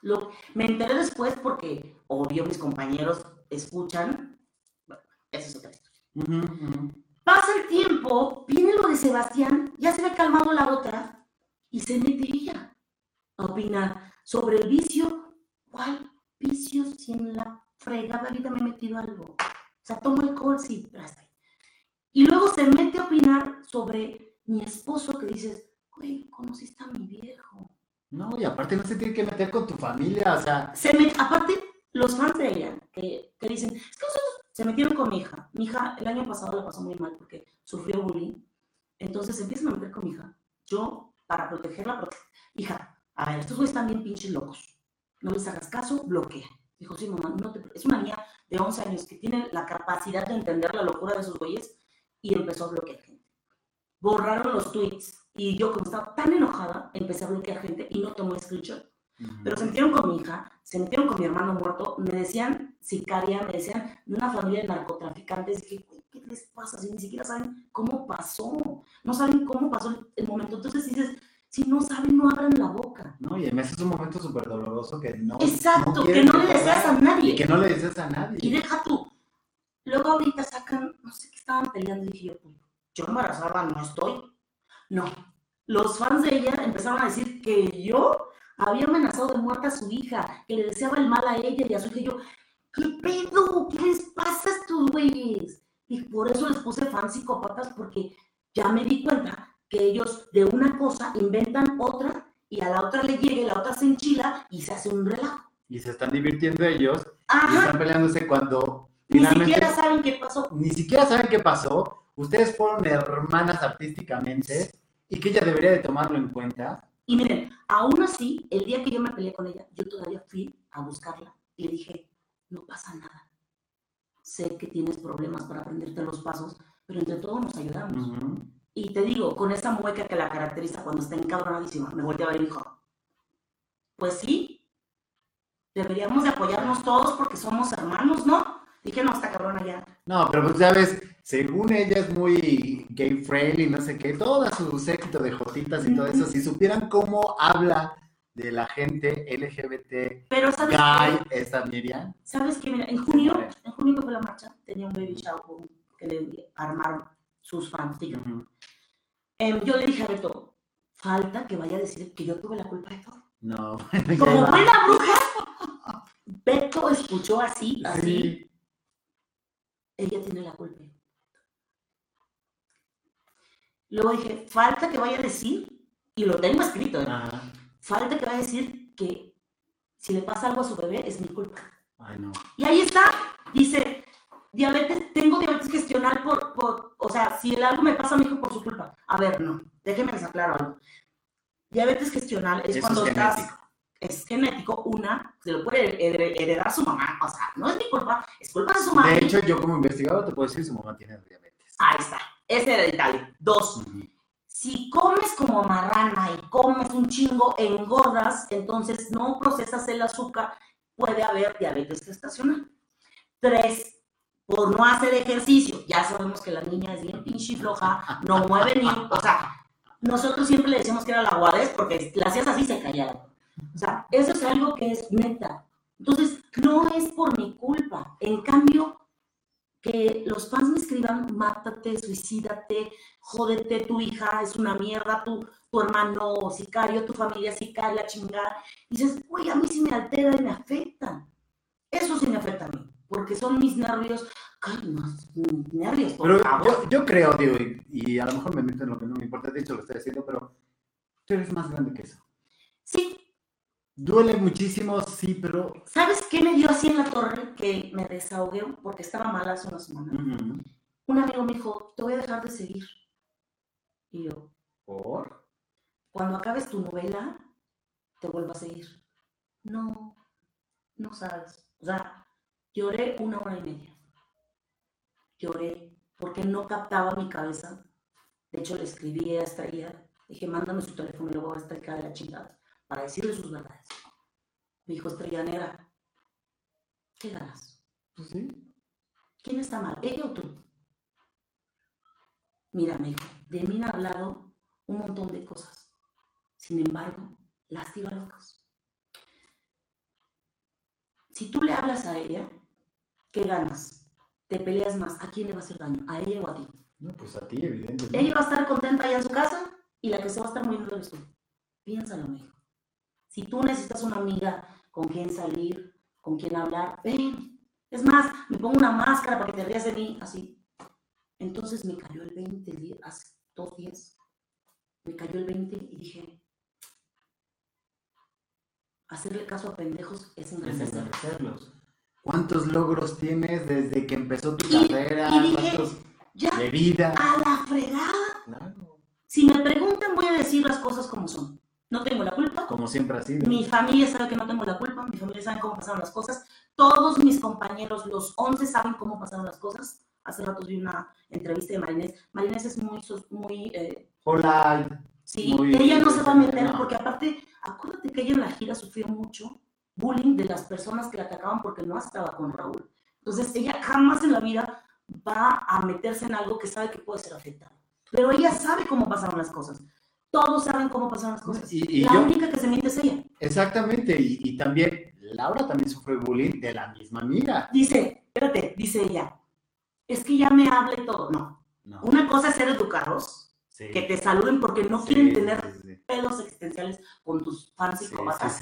Lo, me enteré después porque, obvio, mis compañeros escuchan, bueno, eso es otra historia. Ujú, ujú. Pasa el tiempo, viene lo de Sebastián, ya se ve calmado la otra, y se mete ella a opinar sobre el vicio. ¿Cuál vicio si en la fregada vida me he metido algo? O sea, tomo alcohol, sí, ahí. Y luego se mete a opinar sobre mi esposo que dices, güey, conociste a mi viejo. No, y aparte no se tiene que meter con tu familia, o sea, Se met- aparte, los fans de ella, que, que dicen, es que nosotros se metieron con mi hija. Mi hija el año pasado la pasó muy mal porque sufrió bullying. Entonces se empiezan a meter con mi hija. Yo, para protegerla, prote- hija, a ver, estos güeyes están bien pinches locos. No les hagas caso, bloquea. Dijo, sí, mamá, no te... es una niña de 11 años que tiene la capacidad de entender la locura de esos güeyes y empezó a bloquear gente. Borraron los tweets y yo, como estaba tan enojada, empecé a bloquear gente y no tomé screenshot. Pero se metieron con mi hija, se metieron con mi hermano muerto, me decían sicaria, me decían de una familia de narcotraficantes. Dije, "Güey, ¿qué les pasa? Si ni siquiera saben cómo pasó, no saben cómo pasó el, momento. Entonces dices, si no saben, no abran la boca. No, y además es un momento súper doloroso que no. Exacto, que quieren no le deseas a nadie. Y que no le dices a Y nadie. deja tú. Luego ahorita sacan, no sé qué estaban peleando, y dije yo, yo embarazada no estoy. No. Los fans de ella empezaron a decir que yo había amenazado de muerte a su hija, que le deseaba el mal a ella y a su hija. Y yo, ¿qué pedo? ¿Qué les pasa a estos güeyes? Y por eso les puse fans psicópatas, porque ya me di cuenta que ellos de una cosa inventan otra y a la otra le llega y la otra se enchila y se hace un relajo. Y se están divirtiendo ellos y están peleándose cuando Ni siquiera saben qué pasó. ni siquiera saben qué pasó. Ustedes fueron hermanas artísticamente y que ella debería de tomarlo en cuenta. Y miren, aún así, el día que yo me peleé con ella, yo todavía fui a buscarla y le dije, no pasa nada. Sé que tienes problemas para aprenderte los pasos, pero entre todos nos ayudamos. Y te digo, con esa mueca que la caracteriza cuando está encabronadísima, me volteé a ver y dijo, pues sí, deberíamos de apoyarnos todos porque somos hermanos, ¿no? Dije, no, está cabrona ya. No, pero pues ya ves, según ella es muy gay friendly, no sé qué, todo su séquito de jotitas y todo eso, si supieran cómo habla de la gente LGBT Pero ¿sabes gay, qué? esta Miriam, ¿Sabes qué? Mira, en junio, en junio que fue la marcha, tenía un baby shower que le armaron sus fans, Em, yo le dije a Beto, falta que vaya a decir que yo tuve la culpa de todo. no, [LAUGHS] Como buena bruja, Beto escuchó así, así, sí, ella tiene la culpa. Luego dije, falta que vaya a decir, y lo tengo escrito, ¿eh? ajá, falta que vaya a decir que si le pasa algo a su bebé es mi culpa. ay no, Y ahí está, dice, diabetes, tengo diabetes gestional por, por, o sea, si algo me pasa a mi hijo por su culpa. A ver, no, déjenme les aclaro algo. Diabetes gestional es Eso cuando es estás, genético. es genético, una, se lo puede hered- heredar su mamá, o sea, no es mi culpa, es culpa de su mamá. De hecho, yo como investigador te puedo decir su mamá tiene diabetes. Ahí está, es hereditario. Dos, Ujú. Si comes como marrana y comes un chingo, engordas, entonces no procesas el azúcar, puede haber diabetes gestacional. Tres, por no hacer ejercicio, ya sabemos que la niña es bien pinche floja, no mueve ni, o sea, nosotros siempre le decíamos que era la aguadez porque la hacías así se callaba. O sea, eso es algo que es neta. Entonces, no es por mi culpa. En cambio, que los fans me escriban, mátate, suicídate, jódete, tu hija es una mierda, tu, tu hermano sicario, tu familia sicaria, chingada. Y dices, uy, a mí sí me altera y me afecta. Eso sí me afecta a mí, porque son mis nervios, calmas, mis nervios. por Pero favor. yo, yo creo, digo, y, y a lo mejor me meto en lo que no me importa, de hecho lo estoy haciendo, pero tú eres más grande que eso. Sí, Duele muchísimo, sí, pero... ¿sabes qué me dio así en la torre? Que me desahogué porque estaba mal hace una semana. Un amigo me dijo, te voy a dejar de seguir. Y yo, ¿Por? cuando acabes tu novela, te vuelvo a seguir. No, no sabes. O sea, lloré una hora y media. Lloré porque no captaba mi cabeza. De hecho, le escribí a Estrella. Dije, mándame su teléfono y luego voy a estar acá de la chingada para decirle sus verdades. Me dijo, Estrella Negra, ¿qué ganas? Pues sí. ¿Quién está mal, ella o tú? Mira, me dijo, de mí me ha hablado un montón de cosas. Sin embargo, las locas. Si tú le hablas a ella, ¿qué ganas? Te peleas más. ¿A quién le va a hacer daño? ¿A ella o a ti? No, pues a ti, evidentemente. Ella va a estar contenta allá en su casa y la que se va a estar muriendo eres tú. Piénsalo, me dijo. Si tú necesitas una amiga con quien salir, con quien hablar, ven. Es más, me pongo una máscara para que te rías de mí, así. Entonces me cayó el 20 el día- hace dos días. Me cayó el 20 y dije, hacerle caso a pendejos es Es engrandecer. engrandecerlos. ¿Cuántos logros tienes desde que empezó tu Y- carrera? y dije- ¿Cuántos Ya, de vida? a la fregada. Claro. Si me preguntan, voy a decir las cosas como son. No tengo la culpa. Como siempre ha sido. Mi familia sabe que no tengo la culpa, mi familia sabe cómo pasaron las cosas. Todos mis compañeros, los 11, saben cómo pasaron las cosas. Hace rato vi una entrevista de Marinés. Marinés es muy, muy eh, Hola. sí, Muy ella no se va a meter no. porque aparte, acuérdate que ella en la gira sufrió mucho bullying de las personas que la atacaban porque no estaba con Raúl. Entonces, ella jamás en la vida va a meterse en algo que sabe que puede ser afectado. Pero ella sabe cómo pasaron las cosas. Todos saben cómo pasaron las cosas. Y, y la yo, única que se miente es ella. exactamente. Y, y también, Laura también sufrió bullying de la misma amiga. Dice, espérate, dice ella, es que ya me hable todo. No, No. una cosa es ser educados, Sí. que te saluden porque no Sí, quieren tener sí, pedos existenciales con tus fans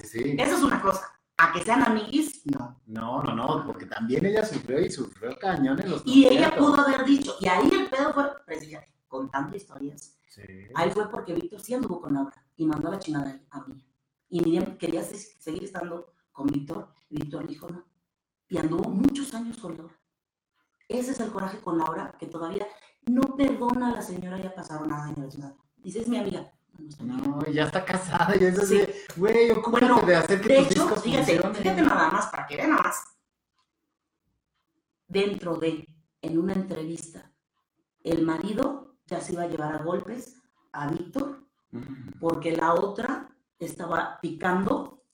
sí. Eso es una cosa. A que sean amiguis, no. No, no, no, porque también ella sufrió y sufrió cañón en los Y ella pudo haber dicho, y ahí el pedo fue, pues historias. Sí. Ahí fue porque Víctor sí anduvo con Laura y mandó a la chingada a mí. Y Miriam quería se- seguir estando con Víctor, Víctor dijo no. Y anduvo muchos años con Laura. Ese es el coraje con Laura, que todavía no perdona a la señora, ya pasaron nada años. la chingada. Dice, es mi amiga. No, ya está casada y eso Sí. güey, ocúpate Bueno, de hacer que De tus hecho, discos fíjate, funcionen. fíjate nada más, para que vean nada más. Dentro de, en una entrevista, el marido ya se iba a llevar a golpes a Víctor porque la otra estaba picando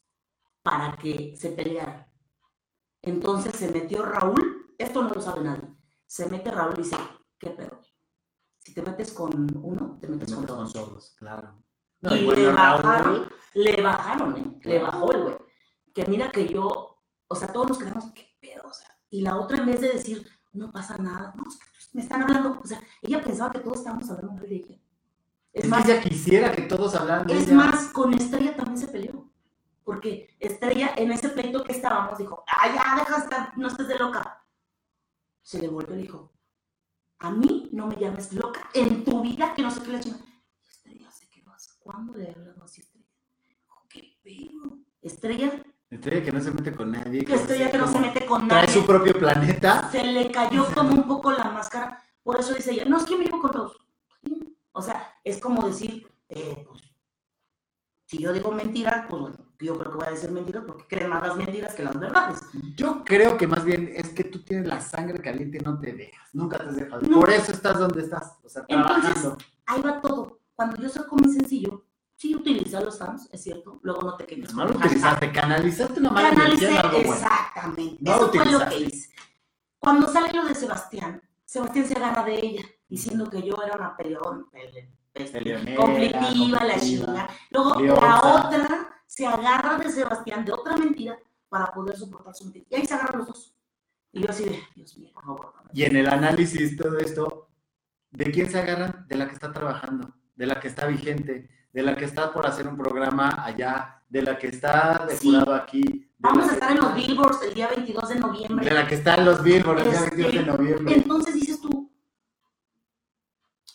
para que se peleara. Entonces se metió Raúl, esto no lo sabe nadie, se mete Raúl y dice, ¿qué pedo? Si te metes con uno, te Te metes con todos. claro. Y le Raúl, bajaron, le bajaron, ¿eh? Le bajó el güey. Que mira que yo, o sea, todos nos quedamos, ¿qué pedo? O sea, y la otra en vez de decir, no pasa nada, no, es que me están hablando, o sea, ella pensaba que todos estábamos hablando mal de ella. Es, Es más, ella quisiera que todos hablaran de es ella. más, con Estrella también se peleó. Porque Estrella, en ese pleito que estábamos, dijo, ah, ya, deja de estar, no estés de loca. Se le volvió y dijo, a mí no me llames loca en tu vida, que no sé qué le chingada. Y Estrella se quedó así. ¿Cuándo le he hablado así Estrella? Qué pedo. Estrella, Estrella que no se mete con nadie. que Estrella que no se como mete con Trae nadie. su propio planeta. Se le cayó como un poco la máscara. Por eso dice ella, no, es que me llevo con todos. O sea, es como decir, eh, pues, si yo digo mentiras, pues bueno, yo creo que voy a decir mentiras porque creen más las mentiras que las verdades. Yo creo que más bien es que tú tienes la sangre caliente y no te dejas. Nunca te has dejado. No. Por eso estás donde estás. O sea, Entonces, trabajando. Ahí va todo. Cuando yo saco mi sencillo, sí utilicé a los fans, es cieto. Luego no te quejes. No lo utilizaste, canalizaste una mala Canalicé, energía bueno. exactamente. No lo Eso fue lo que hice. Cuando sale lo de Sebastián, Sebastián se agarra de ella, diciendo que yo era una peleón, Peleonera, conflictiva, la chinga. Luego la otra se agarra de Sebastián de otra mentira para poder soportar su mentira. Y ahí se agarran los dos. Y yo así de, Dios mío, por favor. Y en el análisis todo esto, ¿de quién se agarran? De la que está trabajando, de la que está vigente, de la que está por hacer un programa allá, de la que está de Sí. aquí. de Vamos a estar en los Billboards el día 22 de noviembre. De la que está en los Billboard el día Este, 22 de noviembre. Entonces dices tú,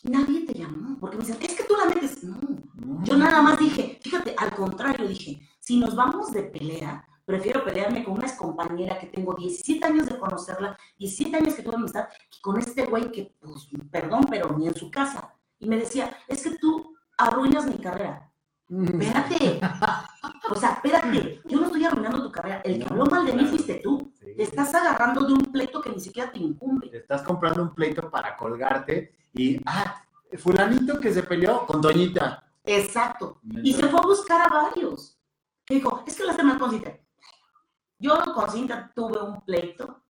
nadie te llamó, porque me dicen, es que tú la metes. No, No. yo nada más dije, fíjate, al contrario, dije, si nos vamos de pelea, prefiero pelearme con una excompañera que tengo 17 años de conocerla, 17 años que tuve amistad, que con este güey que, pues, perdón, pero ni en su casa. Y me decía, es que tú arruinas mi carrera. Espérate. O sea, espérate. Yo no estoy arruinando tu carrera. El que habló mal de mí fuiste tú. Sí. Te estás agarrando de un pleito que ni siquiera te incumbe. Te estás comprando un pleito para colgarte y, ah, fulanito que se peleó con Doñita. Exacto. Y se fue a buscar a varios. Que dijo, es que las demás con Cintia. Yo con Cintia tuve un pleito,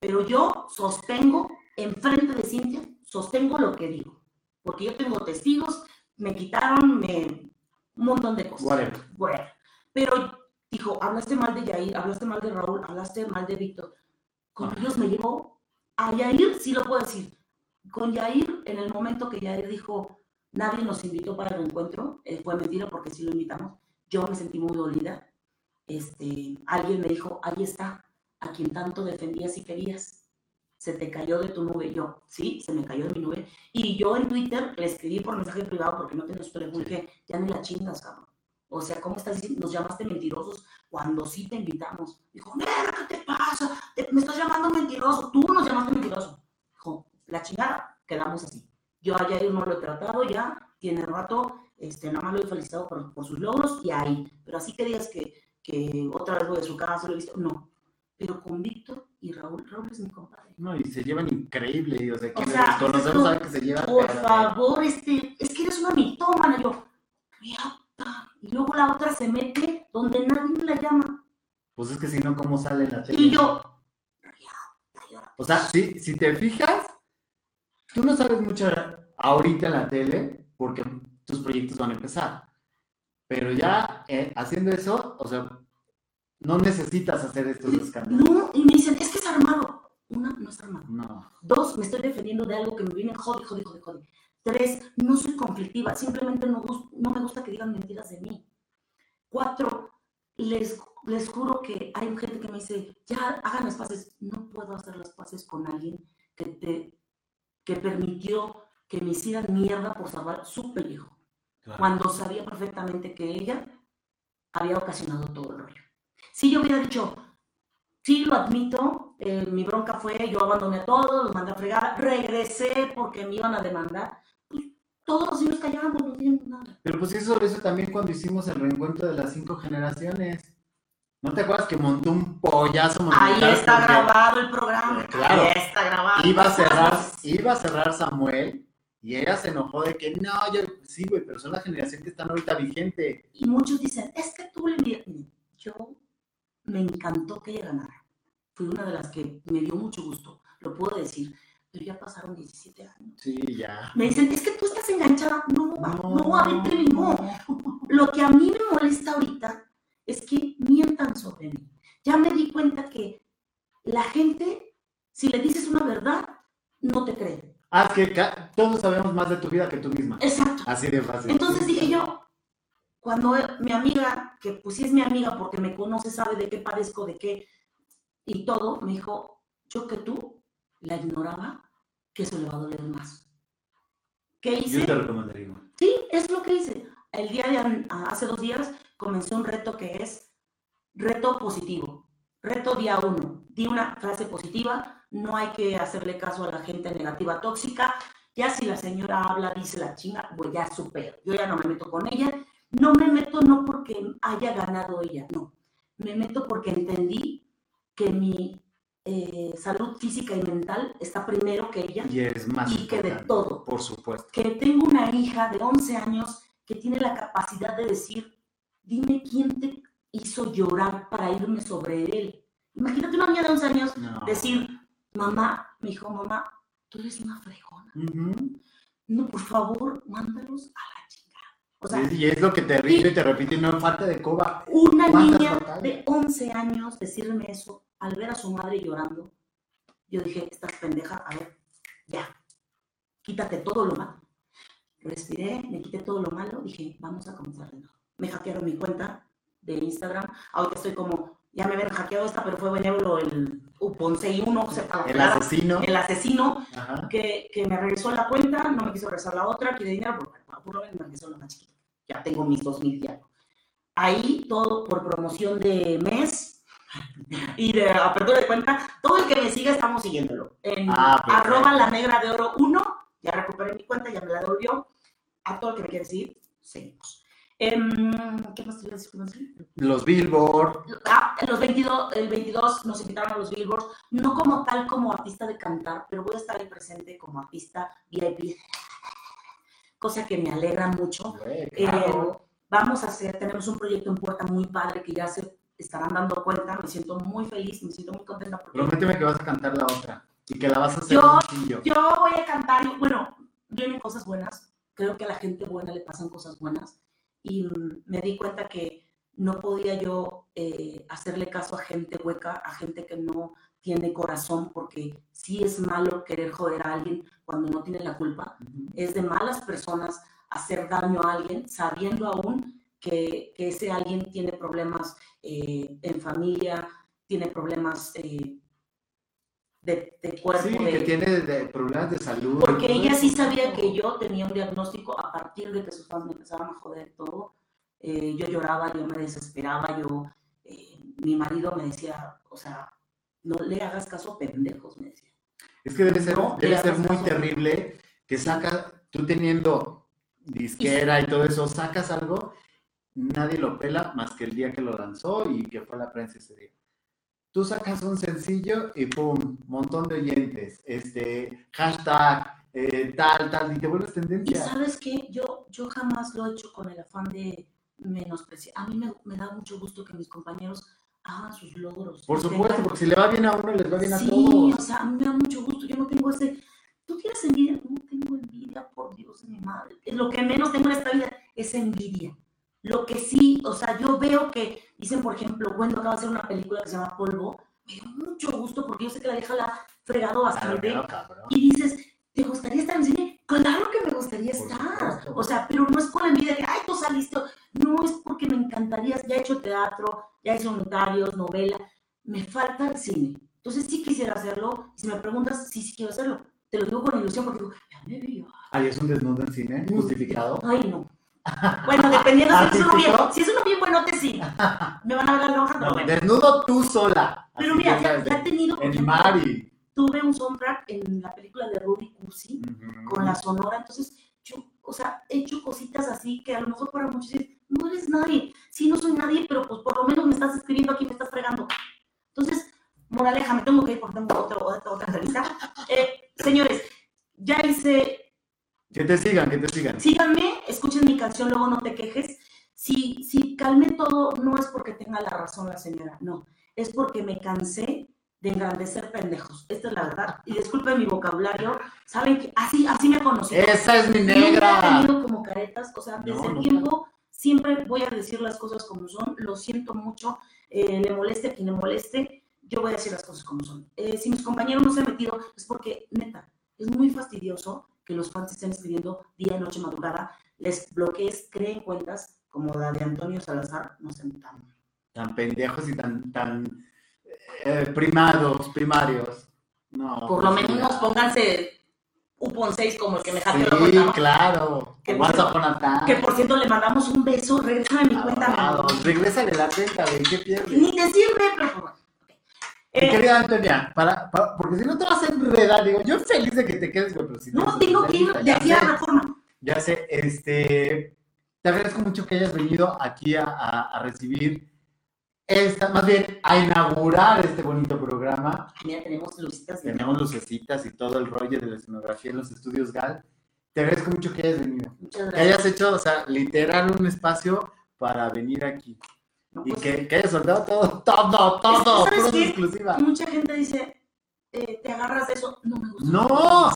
pero yo sostengo, enfrente de Cintia, sostengo lo que digo. Porque yo tengo testigos, me quitaron me, un montón de cosas. Whatever. Bueno, pero dijo, hablaste mal de Yair, hablaste mal de Raúl, hablaste mal de Víctor. Con ellos me llevó a Yair, sí lo puedo decir. Con Yair, en el momento que Yair dijo, nadie nos invitó para el encuentro, eh, fue mentira porque sí lo invitamos, yo me sentí muy dolida. Este, alguien me dijo, ahí está, a quien tanto defendías y querías. Se te cayó de tu nube. Yo, sí, se me cayó de mi nube. Y yo en Twitter le escribí por mensaje privado porque no teléfono y dije, ya ni la chingas, cabrón. O sea, ¿cómo estás diciendo? Nos llamaste mentirosos cuando sí te invitamos. Dijo, "Nena, ¿qué te pasa? Te- me estás llamando mentiroso. Tú nos llamaste mentiroso. Dijo, la chingada, quedamos así. Yo a Yair no lo he tratado ya, tiene rato, este, nada más lo he felicitado por, por sus logros y ahí. Pero así que digas que, que otra vez voy a su casa, lo he visto, no. Pero con Víctor y Raúl, Raúl es mi compadre. No, y se llevan increíble, y, o sea, quienes los conocemos saben que se llevan. Por pero- favor, este, es que eres una mitómana. Yo, y luego la otra se mete donde nadie la llama. Pues es que si no, ¿cómo sale la tele? Y yo, O sea, si, si te fijas, tú no sabes mucho ahorita en la tele porque tus proyectos van a empezar. Pero ya eh, haciendo eso, o sea, no necesitas hacer estos escándalos. No, y me dicen, es que es armado. Una, no es armado. No. Dos, me estoy defendiendo de algo que me viene jode, jode, jode, jode. Tres, no soy conflictiva, simplemente no, me gusta que digan mentiras de mí. Cuatro, les, les juro que hay gente que me dice, ya hagan las paces. No puedo hacer las paces con alguien que, te, que permitió que me hicieran mierda por salvar su pellejo, cuando sabía perfectamente que ella había ocasionado todo el rollo. Si yo hubiera dicho, sí, lo admito, eh, mi bronca fue, yo abandoné a todos, los mandé a fregar, regresé porque me iban a demandar, todos los niños callamos, no tienen nada. Pero pues eso, eso también cuando hicimos el reencuentro de las cinco generaciones. ¿No te acuerdas que montó un pollazo Ahí está porque grabado el programa, claro. ahí está grabado. Iba a cerrar, iba a cerrar Samuel y ella se enojó de que no, yo sí, güey, pero son la generación que están ahorita vigente. Y muchos dicen, es que tú le Yo me encantó que ella ganara. Fui una de las que me dio mucho gusto, lo puedo decir, pero ya pasaron 17 años. Sí, ya. Me dicen, es que tú estás enganchada. No, No, no, a Trevi, no. Lo que a mí me molesta ahorita es que mientan sobre mí. Ya me di cuenta que la gente, si le dices una verdad, no te cree. Ah, es que todos sabemos más de tu vida que tú misma. Exacto. Así de fácil. Entonces dije yo, cuando mi amiga, que pues sí es mi amiga porque me conoce, sabe de qué padezco, de qué y todo, me dijo, yo que tú la ignoraba, que eso le va a doler más. ¿Qué hice? Yo te recomendaría. Sí, es lo que hice. El día de hace dos días comencé un reto que es reto positivo. Reto día uno. Di una frase positiva. No hay que hacerle caso a la gente negativa tóxica. Ya si la señora habla, dice la chinga, pues ya supero. Yo ya no me meto con ella. No me meto no porque haya ganado ella, no. Me meto porque entendí que mi eh, salud física y mental está primero que ella Y eres más. y que de todo Por supuesto. que tengo una hija de 11 años que tiene la capacidad de decir, dime quién te hizo llorar para irme sobre él. Imagínate una niña de 11 años No. decir, mamá, me dijo, mamá, tú eres una fregona. No, por favor, mándalos a la. O sea, Y es lo que te repite y te repite, no falta de coba. una ¿Cuántas niña batallas? de 11 años decirme eso, al ver a su madre llorando, yo dije, estás pendeja, a ver, ya, quítate todo lo malo. Respiré, me quité todo lo malo, dije, vamos a comenzar de nuevo. Me hackearon mi cuenta de Instagram, ahorita estoy como, ya me habían hackeado esta, pero fue Benévolo el Uponsei 1, o sea, El asesino. el asesino, que, que me regresó la cuenta, no me quiso regresar la otra, quiere dinero, por, por me regresó la más chiquita. Ya tengo mis dos mil ya. Ahí todo por promoción de mes [LAUGHS] y de apertura de cuenta. Todo el que me siga estamos siguiéndolo. En Ah, arroba la negra de oro 1, ya recuperé mi cuenta, ya me la devolvió. A todo el que me quiere seguir, seguimos. Em, ¿Qué más. Los Billboard. Ah, los 22, el 22 nos invitaron a los Billboards, no como tal como artista de cantar, pero voy a estar ahí presente como artista VIP, cosa que me alegra mucho. Güey, Eh, claro. vamos a hacer, tenemos un proyecto en puerta muy padre que ya se estarán dando cuenta, me siento muy feliz, me siento muy contenta porque Prométeme que vas a cantar la otra y que la vas a hacer Yo- sencillo. yo voy a cantar, bueno, vienen cosas buenas, creo que a la gente buena le pasan cosas buenas y mm, me di cuenta que no podía yo eh, hacerle caso a gente hueca, a gente que no tiene corazón, porque sí es malo querer joder a alguien cuando no tiene la culpa. Es de malas personas hacer daño a alguien sabiendo aún que, que ese alguien tiene problemas eh, en familia, tiene problemas eh, de, de cuerpo. Sí, de- que tiene de- problemas de salud. porque y ella sí sabía que yo tenía un diagnóstico a partir de que sus fans me empezaron a joder todo. Eh, yo lloraba, yo me desesperaba, yo, eh, mi marido me decía, o sea, no le hagas caso a pendejos, me decía. Es que debe ser, No, debe ser muy terrible que saca, tú teniendo disquera y todo eso, sacas algo, nadie lo pela más que el día que lo lanzó y que fue a la prensa ese día. Tú sacas un sencillo y pum, montón de oyentes, este, hashtag, eh, tal, tal, y te vuelves Y tendencia. sabes qué, yo, yo jamás lo he hecho con el afán de menospreciar. A mí me, me da mucho gusto que mis compañeros hagan sus logros. Por supuesto, tengan- porque si le va bien a uno, les va bien a Sí, todos. o sea, a mí me da mucho gusto. Yo no tengo ese. ¿Tú tienes envidia? No tengo envidia, por Dios de mi madre. Lo que menos tengo en esta vida es envidia. Lo que sí, o sea, yo veo que dicen, por ejemplo, bueno, acaba de hacer una película que se llama Polvo. Me dio mucho gusto porque yo sé que la vieja la ha fregado bastante. Y dices, ¿te gustaría estar en cine? Claro que me gustaría estar. O sea, pero no es por envidia de, ay, tú saliste. No, es porque me encantaría. Ya he hecho teatro, ya he hecho unitarios, novela. Me falta el cine. Entonces sí quisiera hacerlo. Y si me preguntas, sí, sí quiero hacerlo. Te lo digo con ilusión porque digo, ya me veo. Ahí es un desnudo en cine, justificado. Ay, no. Bueno, dependiendo si es uno bien, si es uno bien buenote, sí. Me van a ver la lonja, pero No, bueno. desnudo tú sola. Pero Así mira, ya, ya he tenido, por en Mari. tuve un soundtrack en la película de Ruby Cursi. Con la sonora, entonces yo, o sea, he hecho cositas así que a lo mejor para muchos dicen, no eres nadie, sí, no soy nadie, pero pues por lo menos me estás escribiendo aquí, me estás fregando. Entonces, moraleja, me tengo que ir porque tengo otro, otra, otra entrevista. Eh, señores, ya hice, Que te sigan, que te sigan. síganme, escuchen mi canción, luego no te quejes. Si, si calmé todo, no es porque tenga la razón la señora, no, es porque me cansé de engrandecer pendejos. Esta es la verdad. Y disculpen mi vocabulario, saben que así, así me conocí. Esa es mi Nunca he negra. tenido como caretas, o sea, No, desde el nunca. tiempo siempre voy a decir las cosas como son, lo siento mucho, eh, le moleste a quien le moleste, yo voy a decir las cosas como son. Eh, si mis compañeros no se han metido, es porque, neta, es muy fastidioso que los fans estén escribiendo día, noche, madrugada, les bloquees, creen cuentas como la de Antonio Salazar, no sean tan... Tan pendejos y tan, tan eh, primados, primarios. No. Por lo pues, menos pónganse Upon 6 como el que me la Sí, ¿no? claro. Que por- a time. Que por cierto le mandamos un beso, regrésame mi cuenta. Ah, Regrésale la cuenta. ¿Qué pierdes? Ni te sirve, pero. Mi Eh, querida Antonia, para, para- porque si no te vas a enredar, digo, yo feliz de que te quedes, güey, pero si te no, tengo que ir de aquí a reforma. Ya sé, este, te agradezco mucho que hayas venido aquí a, a- a recibir esta, más bien a inaugurar este bonito programa. Mira, tenemos lucitas. Tenemos lucecitas y todo el rollo de la escenografía en los estudios GAL. Te agradezco mucho que hayas venido. Muchas Que gracias. hayas hecho, o sea, literal un espacio para venir aquí. No, Y pues, que, que soltado todo, todo, todo, ¿sabes pura qué? exclusiva. Mucha gente dice, eh, te agarras de eso. No me gusta. No.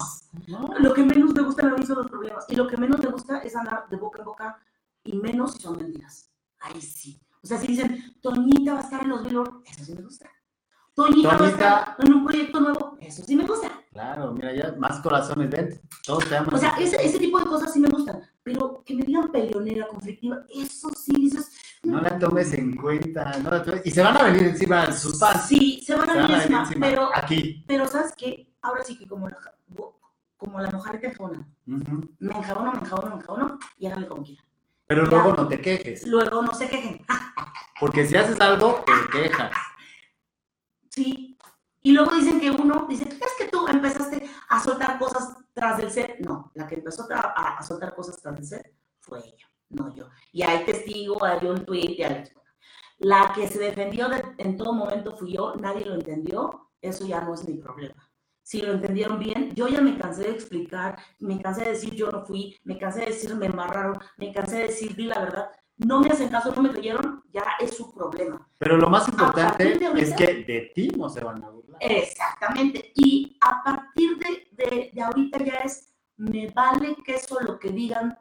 No. Lo que menos me gusta mí son los problemas. Y lo que menos me gusta es andar de boca en boca y menos si son mentiras. Ahí sí. O sea, si dicen, Toñita va a estar en los Billboard, eso sí me gusta. Toñita va a estar en un proyecto nuevo. Eso sí me gusta. Claro, mira, ya más corazones, ven. Todos te aman. O sea, ese, ese tipo de cosas sí me gustan. Pero que me digan peleonera, conflictiva, eso sí dices. No la tomes en cuenta. no la tomes- Y se van a venir encima sus fans. Sí, se van Se a van venir a venir encima. Pero, Aquí. pero ¿sabes qué? Ahora sí que como la, como la mojarra tefona, Ujú. me enjabono, me enjabono, me enjabono y háganle como quieran. Pero Ya. luego no te quejes. Luego no se quejen. Porque si haces algo, te quejas. Sí. Y luego dicen que uno, dice, es que tú empezaste a soltar cosas tras del set. No, la que empezó a, a soltar cosas tras del set fue ella, no yo. Y hay testigo, hay un tweet, y hay- La que se defendió de- en todo momento fui yo, nadie lo entendió, eso ya no es mi problema. Si lo entendieron bien, yo ya me cansé de explicar, me cansé de decir yo no fui, me cansé de decir me embarraron, me cansé de decir di la verdad. No me hacen caso, no me creyeron, ya es su problema. Pero lo más importante ahorita- es que de ti no se van a burlar. Exactamente. Y a partir de, de, de ahorita ya es, me vale que eso lo que digan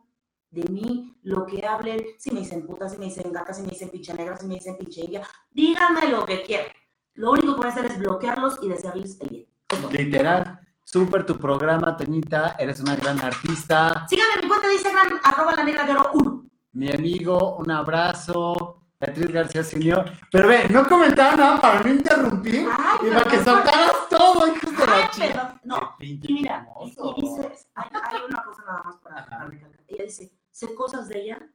de mí, lo que hablen, si me dicen puta, si me dicen gata, si me dicen pinche negra, si me dicen pinche india, díganme lo que quieran. Lo único que voy a hacer es bloquearlos y desearles el bien. Literal. Súper tu programa, Toñita. Eres una gran artista. Síganme en mi cuenta de Instagram, arroba la negra guerrero 1. Mi amigo, un abrazo. Beatriz García Senior. Pero ve, no comentaba nada para no interrumpir Ay, y para que soltaras todo, hijos de Ay, la chica. No, Y mira, y, dice, hay, hay una cosa nada más para, para recalcar. Ella dice, sé cosas de ella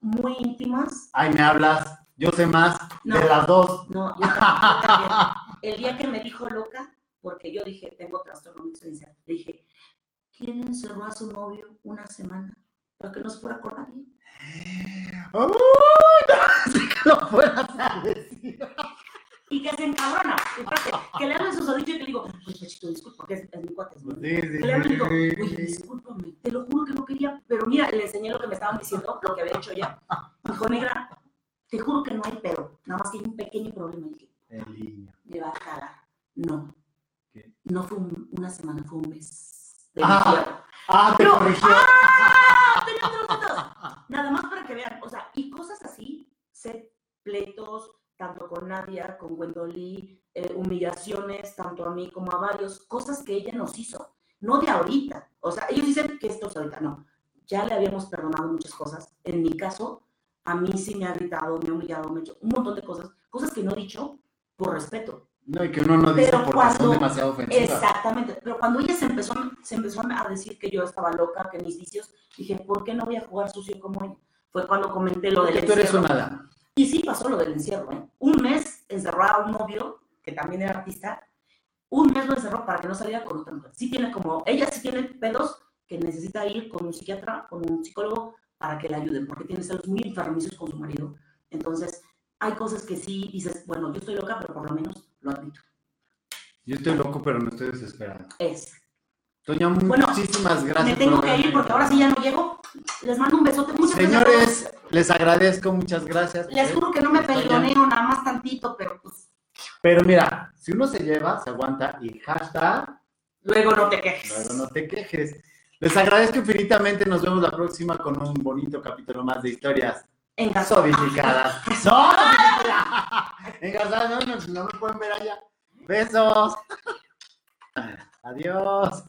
muy íntimas. Ay, me hablas. Yo sé más No. de las dos. No, yo también. El día que me dijo loca, porque yo dije, tengo trastorno le dije, ¿quién encerró a su novio una semana para que no se fuera con nadie? ¡Uy! No, fueras a decir. Y que se encabrona. Que le hablen susodicho y que le digo, pues disculpa, porque es, es mi cuate. mi Sí, sí, le hablo y digo, oye, discúlpame, te lo juro que no quería, pero mira, le enseñé lo que me estaban diciendo, lo que había hecho ya. Dijo, negra, te juro que no hay pero, nada más que hay un pequeño problema. Y dije, El niño. me va a cagar. No. ¿Qué? No fue un- una semana, fue un mes. De Ah. Ah, te No. corrigió. ¡Ah! Tenía otros datos. Nada más para que vean, o sea, y cosas así, ser pleitos, tanto con Nadia, con Gwendolyn, eh, humillaciones, tanto a mí como a varios, cosas que ella nos hizo, no de ahorita. O sea, ellos dicen que esto es ahorita, no. Ya le habíamos perdonado muchas cosas. En mi caso, a mí sí me ha gritado, me ha humillado, me ha hecho un montón de cosas, cosas que no he dicho por respeto. No, y que uno no dice son cuando- demasiado ofensivas. Exactamente, pero cuando ella se empezó, se empezó a decir que yo estaba loca, que mis vicios, dije, ¿por qué no voy a jugar sucio como ella? Fue cuando comenté lo del tú eres una dama. Y sí pasó lo del encierro, ¿eh? Un mes encerró a un novio, que también era artista, un mes lo encerró para que no saliera con otra mujer. Sí tiene como, ella sí tiene pedos que necesita ir con un psiquiatra, con un psicólogo, para que la ayuden, porque tiene celos muy enfermizos con su marido. Entonces, hay cosas que sí dices, bueno, yo estoy loca, pero por lo menos lo admito. Yo estoy loco, pero no estoy desesperado. Es. Toña, Bueno, muchísimas gracias. Me tengo que ir porque ahora sí ya no llego. Les mando un besote. Muchas gracias. Señores, les agradezco, muchas gracias. Les juro que no me peloneo nada más tantito, pero pues Pero mira, si uno se lleva, se aguanta y hashtag, luego no te quejes. luego no te quejes. Les agradezco infinitamente. Nos vemos la próxima con un bonito capítulo más de historias sofisticadas. [LAUGHS] ¡No! Engarzadas, no, no, no me pueden ver allá. Besos. [LAUGHS] Adiós.